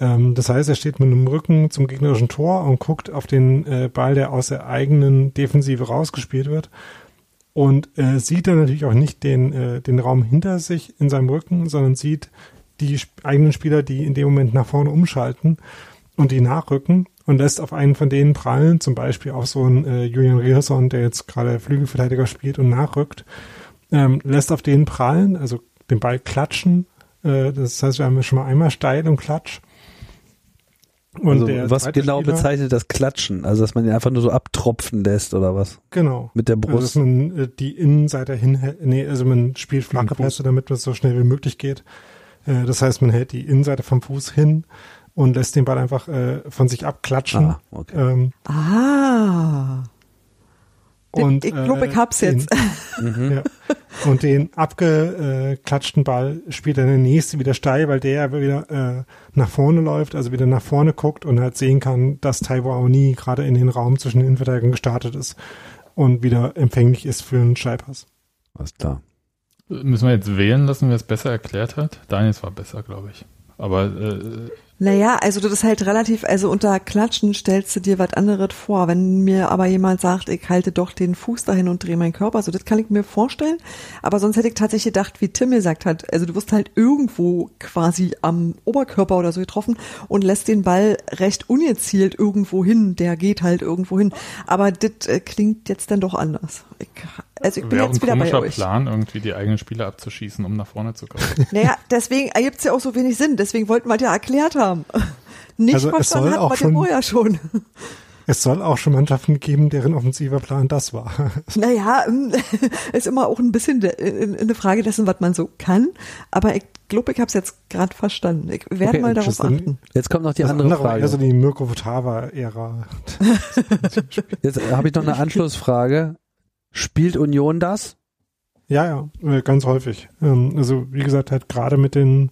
Speaker 2: Ähm, das heißt, er steht mit dem Rücken zum gegnerischen Tor und guckt auf den äh, Ball, der aus der eigenen Defensive rausgespielt wird. Und äh, sieht dann natürlich auch nicht den, äh, den Raum hinter sich in seinem Rücken, sondern sieht die eigenen Spieler, die in dem Moment nach vorne umschalten und die nachrücken und lässt auf einen von denen prallen, zum Beispiel auf so einen äh, Julian Rierson, der jetzt gerade Flügelverteidiger spielt und nachrückt, ähm, lässt auf den prallen, also den Ball klatschen. Äh, das heißt, wir haben schon mal einmal steil und klatsch. Und
Speaker 1: Also,
Speaker 2: der
Speaker 1: was genau
Speaker 2: Spieler-
Speaker 1: bezeichnet das Klatschen? Also, dass man ihn einfach nur so abtropfen lässt oder was?
Speaker 2: Genau.
Speaker 1: Mit der
Speaker 2: Also, dass
Speaker 1: Brust.
Speaker 2: man äh, die Innenseite hin, nee, also man spielt flache. Pässe, damit es so schnell wie möglich geht. Äh, das heißt, man hält die Innenseite vom Fuß hin und lässt den Ball einfach äh, von sich abklatschen.
Speaker 1: Ah, okay.
Speaker 2: Ähm,
Speaker 5: Ah.
Speaker 2: Und,
Speaker 5: ich glaube,
Speaker 2: äh,
Speaker 5: ich hab's
Speaker 2: den-
Speaker 5: jetzt. [LAUGHS]
Speaker 2: Ja. Und den abgeklatschten Ball spielt dann der nächste wieder steil, weil der wieder äh, nach vorne läuft, also wieder nach vorne guckt und halt sehen kann, dass Taiwo Aoni gerade in den Raum zwischen den Innenverteidigern gestartet ist und wieder empfänglich ist für einen Scheipass.
Speaker 1: Alles klar.
Speaker 3: Müssen wir jetzt wählen lassen, wer es besser erklärt hat? Daniels war besser, glaube ich. Aber äh,
Speaker 5: Naja, also das ist halt relativ, also unter Klatschen stellst du dir was anderes vor. Wenn mir aber jemand sagt, ich halte doch den Fuß dahin und drehe meinen Körper, so das kann ich mir vorstellen. Aber sonst hätte ich tatsächlich gedacht, wie Tim gesagt hat, also du wirst halt irgendwo quasi am Oberkörper oder so getroffen und lässt den Ball recht ungezielt irgendwo hin. Der geht halt irgendwo hin. Aber das äh, klingt jetzt dann doch anders. Ich, also ich bin jetzt wieder bei
Speaker 3: komischer
Speaker 5: euch.
Speaker 3: Plan, irgendwie die eigenen Spieler abzuschießen, um nach vorne zu kommen. [LAUGHS]
Speaker 5: Naja, deswegen ergibt's ja auch so wenig Sinn. Deswegen wollten wir es ja erklärt haben. [LAUGHS] Nicht
Speaker 2: Also es
Speaker 5: verstanden hat man ja
Speaker 2: schon-
Speaker 5: vorher schon. [LAUGHS]
Speaker 2: Es soll auch schon Mannschaften geben, deren offensiver Plan das war.
Speaker 5: Naja, ähm, ist immer auch ein bisschen de- äh, eine Frage dessen, was man so kann. Aber ich glaube, ich habe es jetzt gerade verstanden. Ich werde
Speaker 1: Okay,
Speaker 5: mal darauf achten.
Speaker 1: Jetzt kommt noch die
Speaker 2: das
Speaker 1: andere
Speaker 2: andere
Speaker 1: Frage.
Speaker 2: eher so die Mirko Votava-Ära.
Speaker 1: Jetzt habe ich noch eine Anschlussfrage. Spielt Union das?
Speaker 2: Ja, ja, äh, ganz häufig. Ähm, also wie gesagt, halt gerade mit den,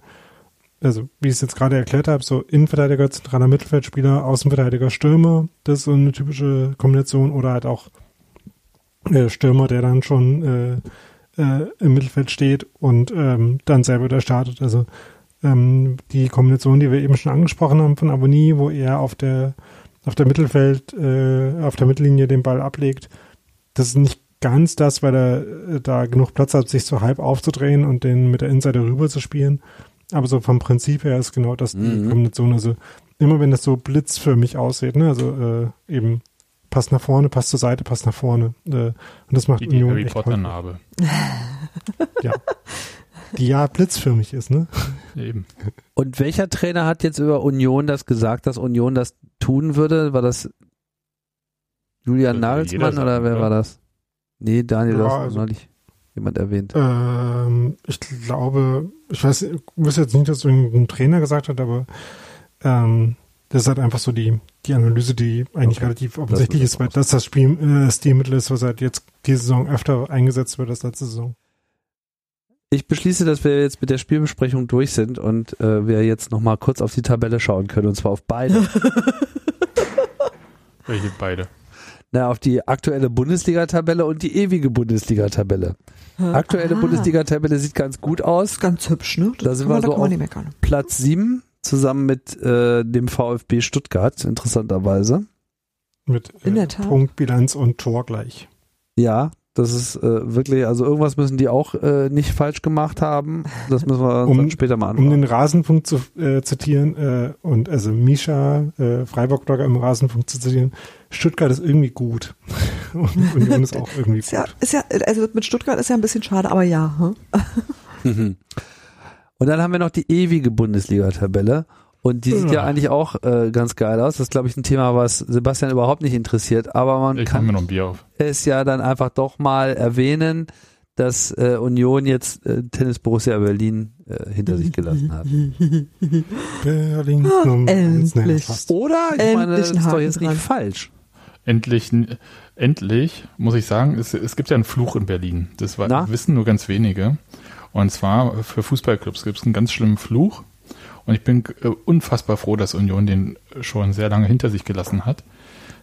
Speaker 2: also wie ich es jetzt gerade erklärt habe, so Innenverteidiger, zentraler Mittelfeldspieler, Außenverteidiger, Stürmer, das ist so eine typische Kombination oder halt auch äh, Stürmer, der dann schon äh, äh, im Mittelfeld steht und ähm, dann selber wieder startet. Also ähm, die Kombination, die wir eben schon angesprochen haben von Abonnie, wo er auf der auf der Mittelfeld, äh, auf der Mittellinie den Ball ablegt, das ist nicht ganz das, weil er äh, da genug Platz hat, sich so halb aufzudrehen und den mit der Innenseite rüber zu spielen. Aber so vom Prinzip her ist genau das die
Speaker 1: Mhm.
Speaker 2: Kombination. Also immer wenn das so blitzförmig aussieht, ne, also äh, eben passt nach vorne, passt zur Seite, passt nach vorne. Äh, und das macht
Speaker 3: Wie die
Speaker 2: Union
Speaker 3: Harry
Speaker 2: echt
Speaker 3: Potter. Narbe. [LAUGHS]
Speaker 2: Ja. Die ja blitzförmig ist, ne?
Speaker 3: Eben.
Speaker 1: Und welcher Trainer hat jetzt über Union das gesagt, dass Union das tun würde? War das Julian Nagelsmann oder wer war das? Nee, Daniel,
Speaker 2: Ja,
Speaker 1: das
Speaker 2: also-
Speaker 1: neulich. jemand erwähnt.
Speaker 2: Ähm, ich glaube, ich weiß, ich wüsste jetzt nicht, dass irgendein Trainer gesagt hat, aber ähm, das ist halt einfach so die, die Analyse, die eigentlich
Speaker 1: Okay.
Speaker 2: relativ offensichtlich
Speaker 1: Das
Speaker 2: ist, weil das das Spiel, äh, Stilmittel ist, was halt jetzt diese Saison öfter eingesetzt wird als letzte Saison.
Speaker 1: Ich beschließe, dass wir jetzt mit der Spielbesprechung durch sind und äh, wir jetzt nochmal kurz auf die Tabelle schauen können und zwar auf beide. [LAUGHS]
Speaker 3: Welche beide?
Speaker 1: Na, auf die aktuelle Bundesliga-Tabelle und die ewige Bundesliga-Tabelle. Aktuelle
Speaker 5: Ah,
Speaker 1: Bundesliga-Tabelle sieht ganz gut aus.
Speaker 5: Ganz hübsch, ne?
Speaker 1: Da sind wir so auf-. Platz 7 zusammen mit äh, dem VfB Stuttgart, interessanterweise.
Speaker 2: Mit
Speaker 5: In
Speaker 2: äh,
Speaker 5: der Tat.
Speaker 2: Punktbilanz und Tor gleich.
Speaker 1: Ja, das ist äh, wirklich, also irgendwas müssen die auch äh, nicht falsch gemacht haben. Das müssen wir uns
Speaker 2: Um-
Speaker 1: dann später mal
Speaker 2: Um
Speaker 1: anschauen.
Speaker 2: den Rasenfunk zu äh, zitieren, äh, und also Misha, äh, Freiburg-Blogger im Rasenfunk zu zitieren, Stuttgart ist irgendwie gut. [LAUGHS] und Union ist auch [LAUGHS] irgendwie
Speaker 5: Ist ja,
Speaker 2: gut.
Speaker 5: ist ja, also mit Stuttgart ist ja ein bisschen schade, aber ja. Hm? [LAUGHS]
Speaker 1: Und dann haben wir noch die ewige Bundesliga-Tabelle. Und die sieht ja
Speaker 2: Ja.
Speaker 1: eigentlich auch äh, ganz geil aus. Das ist, glaube ich, ein Thema, was Sebastian überhaupt nicht interessiert. Aber man
Speaker 3: Ich
Speaker 1: kann
Speaker 3: noch ein Bier auf.
Speaker 1: es ja dann einfach doch mal erwähnen, dass äh, Union jetzt äh, Tennis Borussia Berlin äh, hinter sich gelassen hat. [LAUGHS]
Speaker 2: Berlin ne,
Speaker 5: endlich.
Speaker 1: Oder? Ich
Speaker 5: Endlich
Speaker 1: meine, das ist doch jetzt nicht
Speaker 5: dran.
Speaker 1: falsch.
Speaker 3: Endlich, endlich, muss ich sagen, es, es gibt ja einen Fluch in Berlin. Das war, wissen nur ganz wenige. Und zwar für Fußballclubs gibt es einen ganz schlimmen Fluch. Und ich bin äh, unfassbar froh, dass Union den schon sehr lange hinter sich gelassen hat.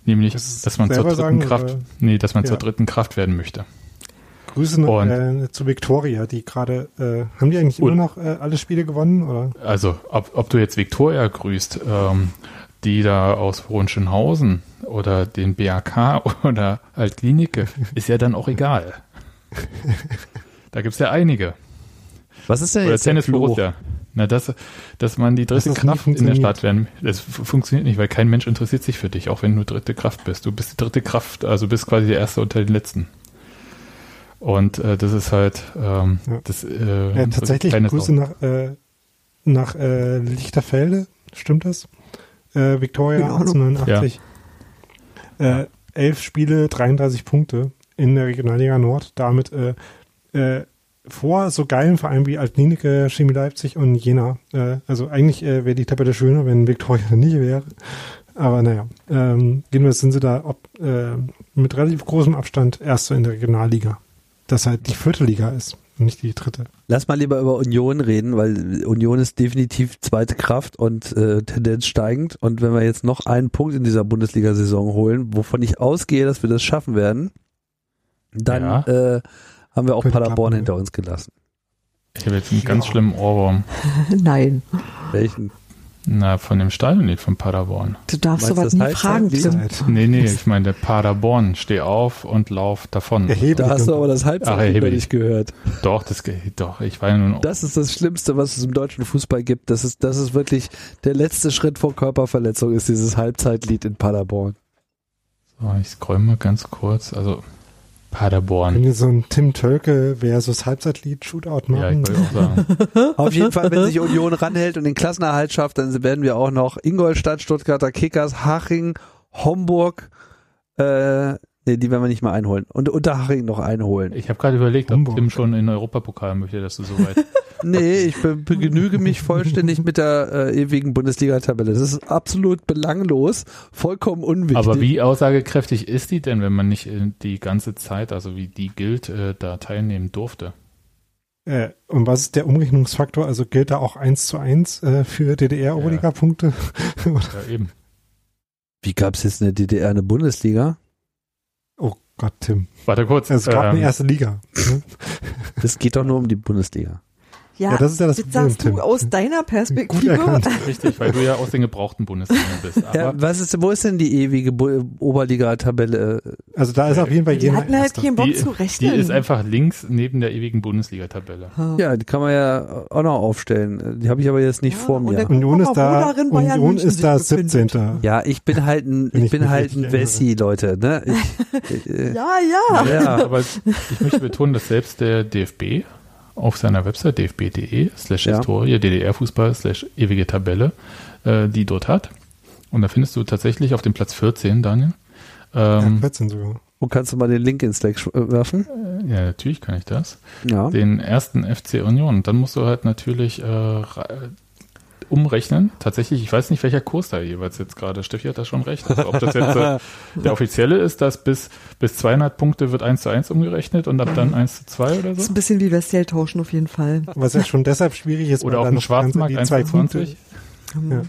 Speaker 3: Nämlich,
Speaker 2: Das
Speaker 3: dass man zur dritten
Speaker 2: sagen,
Speaker 3: Kraft,
Speaker 2: oder?
Speaker 3: nee, dass man
Speaker 2: Ja.
Speaker 3: zur dritten Kraft werden möchte.
Speaker 2: Grüße noch,
Speaker 3: Und-
Speaker 2: äh, zu Victoria, die gerade, äh, haben die eigentlich
Speaker 3: Und-
Speaker 2: immer noch äh, alle Spiele gewonnen? Oder?
Speaker 3: Also, ob, ob du jetzt Viktoria grüßt, ähm, die da aus Hohenschönhausen oder den BAK [LAUGHS] oder halt Klinike, ist ja dann auch egal. [LAUGHS] Da gibt's ja einige.
Speaker 1: Was ist denn
Speaker 3: Oder
Speaker 1: jetzt der
Speaker 3: Tennis
Speaker 1: Fluch?
Speaker 3: Borussia. Na, das, dass man die dritte Kraft in der. Stadt werden. Das fu- funktioniert nicht, weil kein Mensch interessiert sich für dich, auch wenn du dritte Kraft bist. Du bist die dritte Kraft, also bist quasi der Erste unter den Letzten. Und äh, das ist halt ähm,
Speaker 2: Ja.
Speaker 3: das äh,
Speaker 2: Ja,
Speaker 3: so
Speaker 2: tatsächlich
Speaker 3: kleines
Speaker 2: Grüße nach, äh, nach äh, Lichterfelde, stimmt das? Äh, Victoria
Speaker 5: Keine Ahnung.
Speaker 2: 1889. Äh, elf Spiele, 33 Punkte in der Regionalliga Nord, damit äh, äh, vor so geilen Vereinen wie Altlinike, Chemie Leipzig und Jena. Äh, also eigentlich äh, wäre die Tabelle schöner, wenn Victoria nicht wäre. Aber naja, ähm, jedenfalls sind sie da ob, äh, mit relativ großem Abstand Erster in der Regionalliga. Das halt die vierte Liga ist, und nicht die dritte.
Speaker 1: Lass mal lieber über Union reden, weil Union ist definitiv zweite Kraft und äh, Tendenz steigend. Und wenn wir jetzt noch einen Punkt in dieser Bundesliga-Saison holen, wovon ich ausgehe, dass wir das schaffen werden, dann
Speaker 3: Ja.
Speaker 1: äh, haben wir auch Paderborn
Speaker 2: klappen,
Speaker 1: hinter uns gelassen.
Speaker 3: Ich habe jetzt einen ganz schlimmen Ohrwurm. [LAUGHS]
Speaker 5: Nein.
Speaker 1: Welchen?
Speaker 3: Na, von dem Stadionlied von Paderborn.
Speaker 5: Du darfst sowas nie fragen? Tim.
Speaker 3: Nee, nee, ich meine der Paderborn. Steh auf und lauf davon.
Speaker 2: Erheblich.
Speaker 1: Da hast du aber das
Speaker 3: erheblich.
Speaker 1: nicht gehört.
Speaker 3: Doch, das geht doch. Ich war ja nun
Speaker 1: Das ist das Schlimmste, was es im deutschen Fußball gibt. Das ist, das ist wirklich der letzte Schritt vor Körperverletzung, ist dieses Halbzeitlied in Paderborn.
Speaker 3: So, ich scroll mal ganz kurz. Also Paderborn.
Speaker 2: Können wir so ein Tim Tölke versus Halbzeitlied Shootout
Speaker 3: Ja, ich
Speaker 2: machen?
Speaker 3: wollte auch sagen. [LAUGHS]
Speaker 1: Auf jeden Fall, wenn sich Union ranhält und den Klassenerhalt schafft, dann werden wir auch noch Ingolstadt, Stuttgarter Kickers, Haching, Homburg, äh, nee, die werden wir nicht mal einholen. Und Unterhaching noch einholen.
Speaker 3: Ich habe gerade überlegt, ob. Tim schon in den Europapokal möchte, dass du so weit. [LAUGHS]
Speaker 1: Nee, ich be begnüge mich vollständig mit der äh, ewigen Bundesliga-Tabelle. Das ist absolut belanglos, vollkommen unwichtig.
Speaker 3: Aber wie aussagekräftig ist die denn, wenn man nicht äh, die ganze Zeit, also wie die gilt, äh, da teilnehmen durfte?
Speaker 2: Äh, und was ist der Umrechnungsfaktor? Also gilt da auch 1 zu 1 äh, für DDR-Oberliga-Punkte?
Speaker 3: Ja, eben.
Speaker 1: Wie gab es jetzt in der DDR eine Bundesliga?
Speaker 2: Gott, Tim.
Speaker 3: Warte kurz.
Speaker 2: Es gab
Speaker 3: ähm,
Speaker 2: eine erste Liga.
Speaker 1: Es geht doch nur um die Bundesliga.
Speaker 5: Ja,
Speaker 2: Ja, das ist ja das
Speaker 5: jetzt
Speaker 2: Problem,
Speaker 5: sagst du aus deiner Perspektive.
Speaker 3: Richtig, weil du ja aus den gebrauchten Bundesländern bist. [LAUGHS] Aber
Speaker 1: Ja, was ist, wo ist denn die ewige Oberliga-Tabelle?
Speaker 2: Also da ist auf jeden Fall
Speaker 5: Die
Speaker 2: Jena
Speaker 5: hatten halt keinen Bock
Speaker 3: die,
Speaker 5: zu
Speaker 3: die
Speaker 5: rechnen.
Speaker 3: ist einfach links neben der ewigen Bundesliga-Tabelle.
Speaker 1: Ja, die kann man ja auch noch aufstellen. Die habe ich aber jetzt nicht
Speaker 5: Ja,
Speaker 1: vor mir.
Speaker 2: Union ist da, Union ist da
Speaker 5: sich befindet.
Speaker 2: 17.
Speaker 1: Ja, ich bin halt ein, ich
Speaker 2: ich
Speaker 1: bin halt ein. Wessi, Leute. Ne? Ich, äh, [LAUGHS]
Speaker 5: ja, ja.
Speaker 1: ja.
Speaker 3: Aber ich möchte betonen, dass selbst der DFB auf seiner Website dfb.de slash
Speaker 1: Ja.
Speaker 3: Historie DDR-Fußball slash ewige Tabelle äh, die dort hat. Und da findest du tatsächlich auf dem Platz 14, Daniel,
Speaker 2: Ja,
Speaker 3: ähm,
Speaker 2: 14 sogar.
Speaker 1: Und kannst du mal den Link ins Slack äh, werfen?
Speaker 3: Ja, natürlich kann ich das.
Speaker 1: Ja.
Speaker 3: Den ersten FC Union. Dann musst du halt natürlich äh, umrechnen. Tatsächlich, ich weiß nicht, welcher Kurs da jeweils jetzt gerade. Steffi hat da schon recht. Also, ob das jetzt äh, [LAUGHS] der offizielle ist, dass bis, bis 200 Punkte wird 1 zu 1 umgerechnet und ab dann 1 zu 2 oder
Speaker 5: Das ist
Speaker 3: so.
Speaker 5: ein bisschen wie Westell tauschen auf jeden Fall.
Speaker 2: Was ja schon deshalb schwierig ist,
Speaker 3: Oder auf dem
Speaker 2: das
Speaker 3: Schwarzmarkt
Speaker 2: die
Speaker 3: 1
Speaker 2: zwei
Speaker 3: zu
Speaker 2: Punkte.
Speaker 3: 20.
Speaker 2: Ja.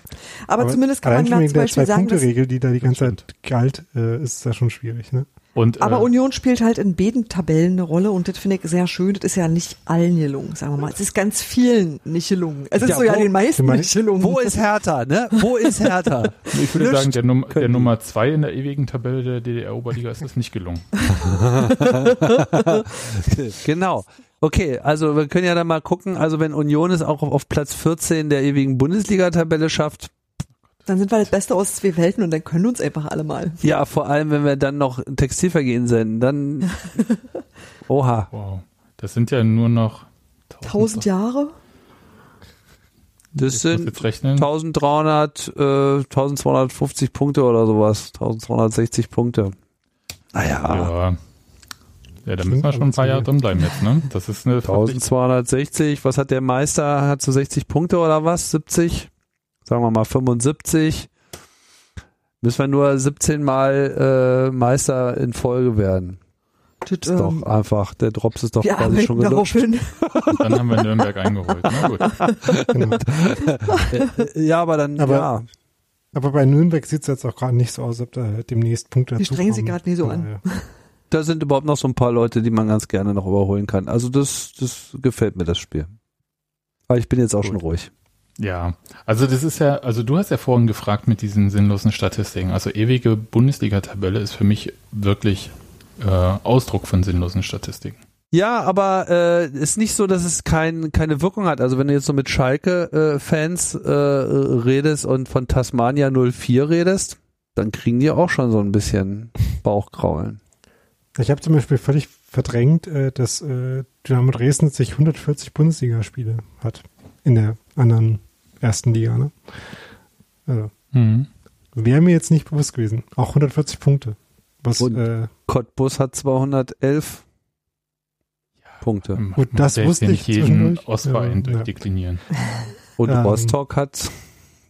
Speaker 5: Aber, zumindest kann man da zum Beispiel sagen, dass,
Speaker 2: die da die ganze. Zeit galt, äh, ist da schon schwierig. Ne?
Speaker 3: Und,
Speaker 5: aber
Speaker 3: äh,
Speaker 5: Union spielt halt in beiden Tabellen eine Rolle und das finde ich sehr schön. Das ist ja nicht allen gelungen, sagen wir mal. Es ist ganz vielen nicht gelungen. Es ist
Speaker 1: Ja,
Speaker 5: so ja
Speaker 1: wo-
Speaker 5: den meisten
Speaker 2: meinst-
Speaker 5: nicht gelungen.
Speaker 1: Wo ist Hertha, ne? Wo ist Hertha? [LAUGHS]
Speaker 3: ich würde
Speaker 1: Nicht
Speaker 3: sagen, der, Num der. Nummer 2 in der ewigen Tabelle der DDR-Oberliga ist es nicht gelungen. [LAUGHS]
Speaker 1: genau. Okay, also wir können ja dann mal gucken, also wenn Union es auch auf, auf Platz 14 der ewigen Bundesliga-Tabelle schafft,
Speaker 5: Dann sind wir das Beste aus zwei Welten und dann können uns einfach alle mal.
Speaker 1: ja, vor allem wenn wir dann noch Textilvergehen senden, dann [LAUGHS] Oha.
Speaker 3: Wow. Das sind ja nur noch
Speaker 5: Tausend Jahre?
Speaker 1: Das
Speaker 3: Ich
Speaker 1: sind
Speaker 3: jetzt rechnen.
Speaker 1: 1300, äh, 1250 Punkte oder sowas. 1260 Punkte. Naja,
Speaker 3: Ja. Ja, da müssen wir schon ein paar Jahre drin bleiben jetzt, ne? Das ist eine
Speaker 1: 1260. Was hat der Meister? Hat so 60 Punkte oder was? 70? Sagen wir mal 75. Müssen wir nur 17 Mal äh, Meister in Folge werden.
Speaker 5: Das,
Speaker 1: Ist doch
Speaker 5: ähm,
Speaker 1: einfach, der Drops ist doch
Speaker 5: wir
Speaker 1: quasi schon gelutscht.
Speaker 3: Dann haben wir Nürnberg eingeholt. Na gut. [LAUGHS]
Speaker 2: Genau.
Speaker 1: Äh, Ja, aber dann,
Speaker 2: Aber-
Speaker 1: ja.
Speaker 2: Aber bei Nürnberg sieht es jetzt auch gerade nicht so aus, ob da demnächst Punkte
Speaker 5: Die strengen sich gerade nie so
Speaker 2: Von
Speaker 5: an.
Speaker 1: Da sind überhaupt noch so ein paar Leute, die man ganz gerne noch überholen kann. Also das, das gefällt mir, das Spiel. Aber ich bin jetzt auch
Speaker 3: Gut.
Speaker 1: schon ruhig.
Speaker 3: Ja, also das ist ja, also du hast ja vorhin gefragt mit diesen sinnlosen Statistiken. Also ewige Bundesliga-Tabelle ist für mich wirklich äh, Ausdruck von sinnlosen Statistiken.
Speaker 1: Ja, aber äh, ist nicht so, dass es kein, keine Wirkung hat. Also wenn du jetzt so mit Schalke-Fans äh, redest und von Tasmania 04 redest, dann kriegen die auch schon so ein bisschen Bauchkraulen.
Speaker 2: Ich habe zum Beispiel völlig verdrängt, äh, dass äh, Dynamo Dresden sich 140 Bundesligaspiele hat in der anderen ersten Liga. Ne? Also,
Speaker 3: Mhm.
Speaker 2: wäre mir jetzt nicht bewusst gewesen. Auch 140 Punkte. Was,
Speaker 1: Und-
Speaker 2: äh,
Speaker 1: Cottbus hat 211 Punkte.
Speaker 2: Gut, das wusste ich
Speaker 3: nicht jeden. Ostverein
Speaker 2: Ja, ja.
Speaker 3: durchdeklinieren.
Speaker 1: Und
Speaker 2: Ähm.
Speaker 1: Rostock hat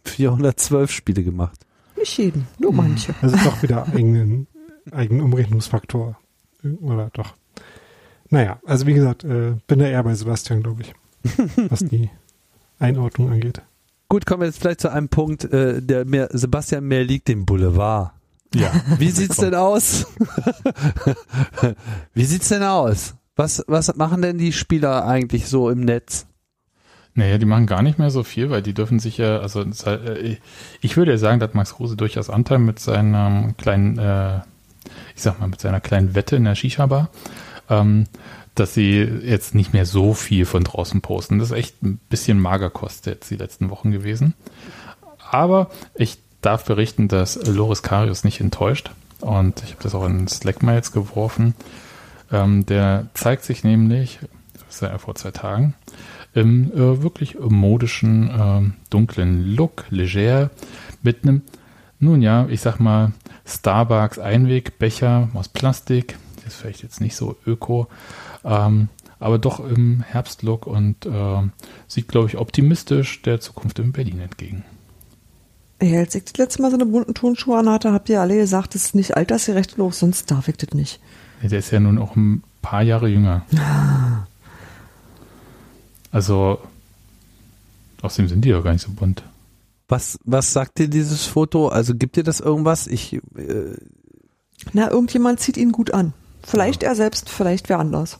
Speaker 1: 412 Spiele gemacht.
Speaker 5: Nicht jeden, nur manche.
Speaker 2: Also doch wieder eigenen, eigenen Umrechnungsfaktor. Oder doch. Naja, also wie gesagt, äh, bin da eher bei Sebastian, glaube ich, was die Einordnung angeht.
Speaker 1: Gut, kommen wir jetzt vielleicht zu einem Punkt, äh, der mir Sebastian mehr liegt, dem Boulevard.
Speaker 3: Ja.
Speaker 1: Wie sieht's denn aus? [LAUGHS] Wie sieht's denn aus? Was, was machen denn die Spieler eigentlich so im Netz?
Speaker 3: Naja, die machen gar nicht mehr so viel, weil die dürfen sich ja, also äh, ich würde ja sagen, dass Max Kruse durchaus Anteil mit seinem kleinen, äh, ich sag mal, mit seiner kleinen Wette in der Shisha-Bar, ähm, dass sie jetzt nicht mehr so viel von draußen posten. Das ist echt ein bisschen Magerkost jetzt die letzten Wochen gewesen. Aber ich darf berichten, dass Loris Karius nicht enttäuscht. Und ich habe das auch in Slack mal jetzt geworfen. Ähm, der zeigt sich nämlich, das ist ja vor zwei Tagen, im äh, wirklich modischen, ähm, dunklen Look, leger, mit einem, nun ja, ich sag mal, Starbucks Einwegbecher aus Plastik. Das ist vielleicht jetzt nicht so öko, ähm, aber doch im Herbstlook und äh, sieht, glaube ich, optimistisch der Zukunft in Berlin entgegen.
Speaker 5: Ey, als ich das letzte Mal so eine bunten Turnschuhe anhatte, habt ihr alle gesagt, das ist nicht altersgerecht los, sonst darf ich das nicht.
Speaker 3: Der ist ja nun auch ein paar Jahre jünger. Also, außerdem sind die ja gar nicht so bunt.
Speaker 1: Was, was sagt dir dieses Foto? Also gibt dir das irgendwas? Ich, äh,
Speaker 5: Na, irgendjemand zieht ihn gut an. Vielleicht er selbst, vielleicht wer anders.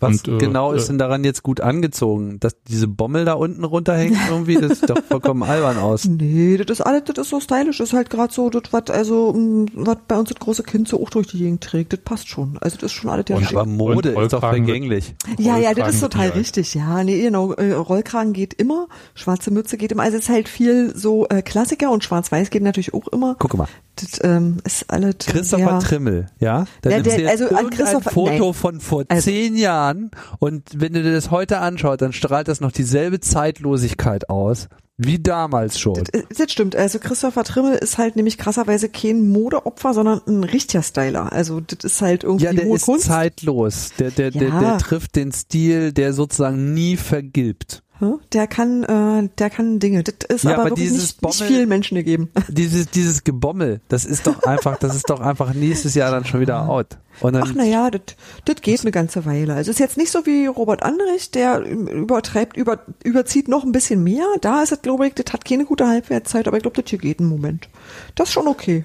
Speaker 1: was
Speaker 3: Und, äh,
Speaker 1: genau ist
Speaker 3: äh,
Speaker 1: denn daran jetzt gut angezogen? Dass diese Bommel da unten runterhängt irgendwie, das sieht doch vollkommen [LAUGHS] albern aus.
Speaker 5: Nee, das ist alles, das ist so stylisch, das ist halt gerade so, das, was also, mm, was bei uns das große Kind so auch durch die Gegend trägt, das passt schon. Also das ist schon alles ja
Speaker 3: Und.
Speaker 1: Aber Mode
Speaker 3: Und
Speaker 1: ist doch vergänglich.
Speaker 5: Ja, ja, das ist total richtig. Ja, nee, genau. Äh, Rollkragen geht immer, schwarze Mütze geht immer. Also es ist halt viel so äh, Klassiker und Schwarz-Weiß geht natürlich auch immer.
Speaker 1: Guck mal.
Speaker 5: Das ähm, ist alles.
Speaker 1: Christopher
Speaker 5: ja.
Speaker 1: Trimmel, ja? Dann
Speaker 5: Ja,
Speaker 1: nimmst
Speaker 5: der- also an Christopher-
Speaker 1: Foto
Speaker 5: nein.
Speaker 1: von vor
Speaker 5: Also-
Speaker 1: zehn Jahren und wenn du dir das heute anschaust, dann strahlt das noch dieselbe Zeitlosigkeit aus wie damals schon.
Speaker 5: Das, das stimmt. Also Christopher Trimmel ist halt nämlich krasserweise kein Modeopfer, sondern ein richtiger Styler. Also das ist halt irgendwie
Speaker 1: Ja, der
Speaker 5: hohe
Speaker 1: ist
Speaker 5: Kunst.
Speaker 1: zeitlos. Der, der, der,
Speaker 5: Ja.
Speaker 1: der trifft den Stil, der sozusagen nie vergilbt.
Speaker 5: Der kann, äh, der kann Dinge. Das ist
Speaker 1: Ja,
Speaker 5: aber,
Speaker 1: aber
Speaker 5: wirklich nicht, nicht
Speaker 1: Bommel-
Speaker 5: vielen Menschen gegeben. [LAUGHS]
Speaker 1: Dieses, dieses Gebommel, das ist doch einfach, das ist doch einfach nächstes Jahr dann schon wieder out. Dann,
Speaker 5: Ach naja, das das geht eine ganze Weile. Also ist jetzt nicht so wie Robert Andrich, der übertreibt, über, überzieht noch ein bisschen mehr. Da ist es, glaube ich, das hat keine gute Halbwertszeit, aber ich glaube, das hier geht einen Moment. Das ist schon okay.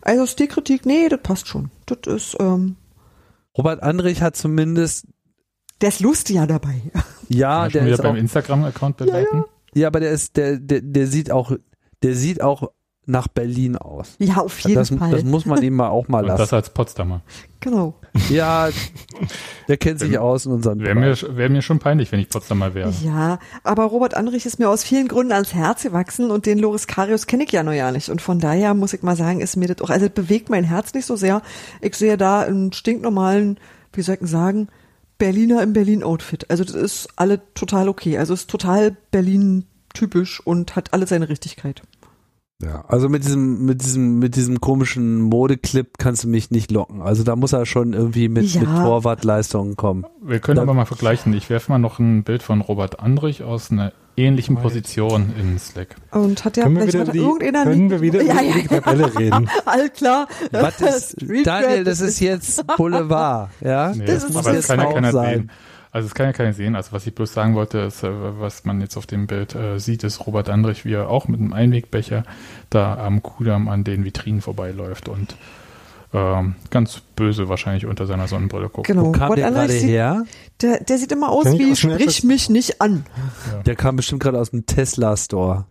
Speaker 5: Also Stilkritik, nee, das passt schon. Das ist, ähm,
Speaker 1: Robert Andrich hat zumindest,
Speaker 5: der ist lustiger dabei.
Speaker 1: ja, der
Speaker 3: wieder
Speaker 1: ist
Speaker 3: beim Instagram-Account bewerten.
Speaker 1: ja, aber der ist, der, der, der sieht auch, der sieht auch nach Berlin aus.
Speaker 5: Ja, auf jeden
Speaker 1: Das,
Speaker 5: Fall.
Speaker 1: das muss man ihm mal auch mal
Speaker 3: Und das
Speaker 1: lassen.
Speaker 3: als Potsdamer.
Speaker 5: genau.
Speaker 1: Ja, der kennt sich aus in unseren
Speaker 3: Wäre mir, wär mir schon peinlich, wenn ich Potsdamer wäre.
Speaker 5: Ja, aber Robert Andrich ist mir aus vielen Gründen ans Herz gewachsen und den Loris Karius kenne ich ja noch ja nicht. Und von daher muss ich mal sagen, ist mir das auch, also das bewegt mein Herz nicht so sehr. Ich sehe da einen stinknormalen, wie soll ich denn sagen, Berliner im Berlin-Outfit. Also das ist alle total okay. Also ist total Berlin-typisch und hat alle seine Richtigkeit.
Speaker 1: Ja, also mit diesem, mit diesem, mit diesem komischen Modeclip kannst du mich nicht locken. Also da muss er schon irgendwie mit,
Speaker 5: Ja.
Speaker 1: mit Torwartleistungen kommen.
Speaker 3: Wir können
Speaker 1: Da-
Speaker 3: aber mal vergleichen. Ich werfe mal noch ein Bild von Robert Andrich aus einer ähnlichen Position in Slack.
Speaker 5: Und hat der
Speaker 2: Können wir
Speaker 5: vielleicht
Speaker 2: wieder,
Speaker 5: hat
Speaker 2: die,
Speaker 5: irgendeiner
Speaker 2: können wir wieder
Speaker 5: ja,
Speaker 2: über
Speaker 5: ja,
Speaker 2: die Tabelle [LAUGHS] reden?
Speaker 5: all klar.
Speaker 1: Was ist,
Speaker 5: Street
Speaker 1: Daniel, das ist jetzt [LAUGHS] Boulevard, ja?
Speaker 3: Nee,
Speaker 5: Das ist-
Speaker 1: muss jetzt
Speaker 3: das ja
Speaker 1: auch sein.
Speaker 3: sehen. Also es kann ja keiner sehen. Also was ich bloß sagen wollte, ist, äh, was man jetzt auf dem Bild äh, sieht, ist Robert Andrich, wie er auch mit einem Einwegbecher da am Kudamm an den Vitrinen vorbeiläuft und ähm, ganz böse wahrscheinlich unter seiner Sonnenbrille guckt.
Speaker 5: Genau.
Speaker 1: Wo kam
Speaker 5: Robert
Speaker 1: der
Speaker 5: Andrich
Speaker 1: gerade
Speaker 5: sieht-
Speaker 1: her?
Speaker 5: Der, der sieht immer aus wie sprich mich nicht an.
Speaker 1: Der kam bestimmt gerade aus dem Tesla-Store.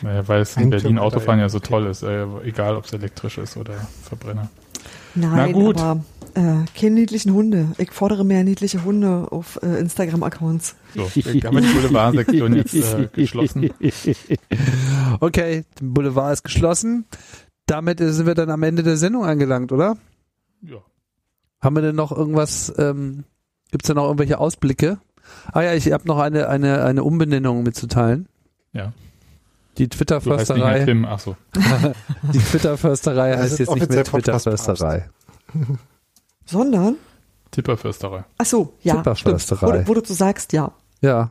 Speaker 3: Naja, weil es in
Speaker 2: Ein
Speaker 3: Berlin Autofahren
Speaker 2: ja.
Speaker 3: ja so toll ist, äh, egal ob es elektrisch ist oder Verbrenner.
Speaker 5: Nein,
Speaker 3: gut.
Speaker 5: aber äh, keine niedlichen Hunde. Ich fordere mehr niedliche Hunde auf äh, Instagram-Accounts.
Speaker 3: So, wir haben die Boulevard-Sektion jetzt äh, [LAUGHS] geschlossen.
Speaker 1: Okay, der Boulevard ist geschlossen. Damit sind wir dann am Ende der Sendung angelangt, oder?
Speaker 3: Ja.
Speaker 1: Haben wir denn noch irgendwas, ähm, gibt's da noch irgendwelche Ausblicke? Ah ja, ich habe noch eine, eine, eine Umbenennung mitzuteilen.
Speaker 3: Ja. [LAUGHS]
Speaker 1: Die Twitter-Försterei,
Speaker 3: so.
Speaker 1: die Twitter-Försterei heißt
Speaker 2: ist
Speaker 1: jetzt nicht mehr Twitter-Försterei.
Speaker 5: Sondern,
Speaker 3: Tipperförsterei.
Speaker 5: ach so, ja, stimmt.
Speaker 1: Tipperförsterei.
Speaker 5: Wo, wo du so sagst, ja.
Speaker 1: Ja,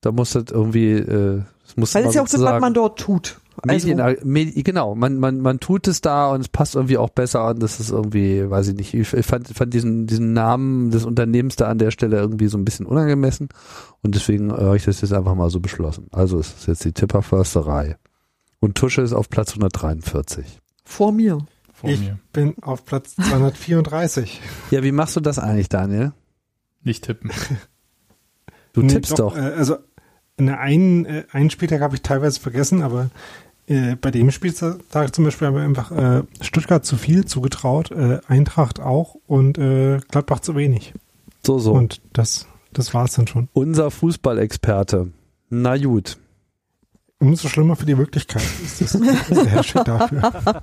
Speaker 1: da muss das irgendwie, äh, das muss
Speaker 5: Weil es ja auch das, was man dort tut. Also,
Speaker 1: Medien, Medi genau, man, man, man tut es da und es passt irgendwie auch besser an. Das ist irgendwie, weiß ich nicht, ich, fand, fand diesen, diesen Namen des Unternehmens da an der Stelle irgendwie so ein bisschen unangemessen und deswegen äh, habe ich das jetzt einfach mal so beschlossen. Also es ist jetzt die Tipperförsterei. Und Tusche ist auf Platz 143.
Speaker 5: vor mir.
Speaker 3: Vor
Speaker 2: Ich
Speaker 3: mir.
Speaker 2: bin auf Platz 234. [LAUGHS]
Speaker 1: Ja, wie machst du das eigentlich, Daniel?
Speaker 3: Nicht tippen.
Speaker 1: Du
Speaker 2: Nee,
Speaker 1: tippst doch.
Speaker 2: Äh, also eine einen, äh, einen Spieltag habe ich teilweise vergessen, aber äh, bei dem Spieltag zum Beispiel haben wir einfach äh, Stuttgart zu viel zugetraut, äh, Eintracht auch und äh, Gladbach zu wenig.
Speaker 1: So, so.
Speaker 2: Und das, das war es dann schon.
Speaker 1: Unser Fußballexperte. Na gut.
Speaker 2: Umso schlimmer für die Wirklichkeit [LAUGHS] ist das, das ist der Hashtag dafür.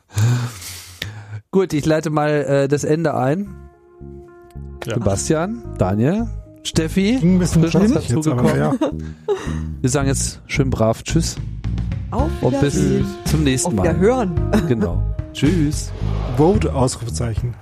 Speaker 2: [LAUGHS]
Speaker 1: Gut, ich leite mal äh, das Ende ein.
Speaker 3: Ja.
Speaker 1: Sebastian, Daniel, Steffi.
Speaker 2: Ging ein bisschen
Speaker 1: frisch dazugekommen.
Speaker 2: Ja. [LAUGHS]
Speaker 1: Wir sagen jetzt schön brav Tschüss.
Speaker 5: Auf
Speaker 1: Und bis
Speaker 5: Tschüss.
Speaker 1: zum nächsten Mal.
Speaker 5: Auf
Speaker 1: Genau. [LAUGHS] Tschüss.
Speaker 2: Vote, Ausrufezeichen.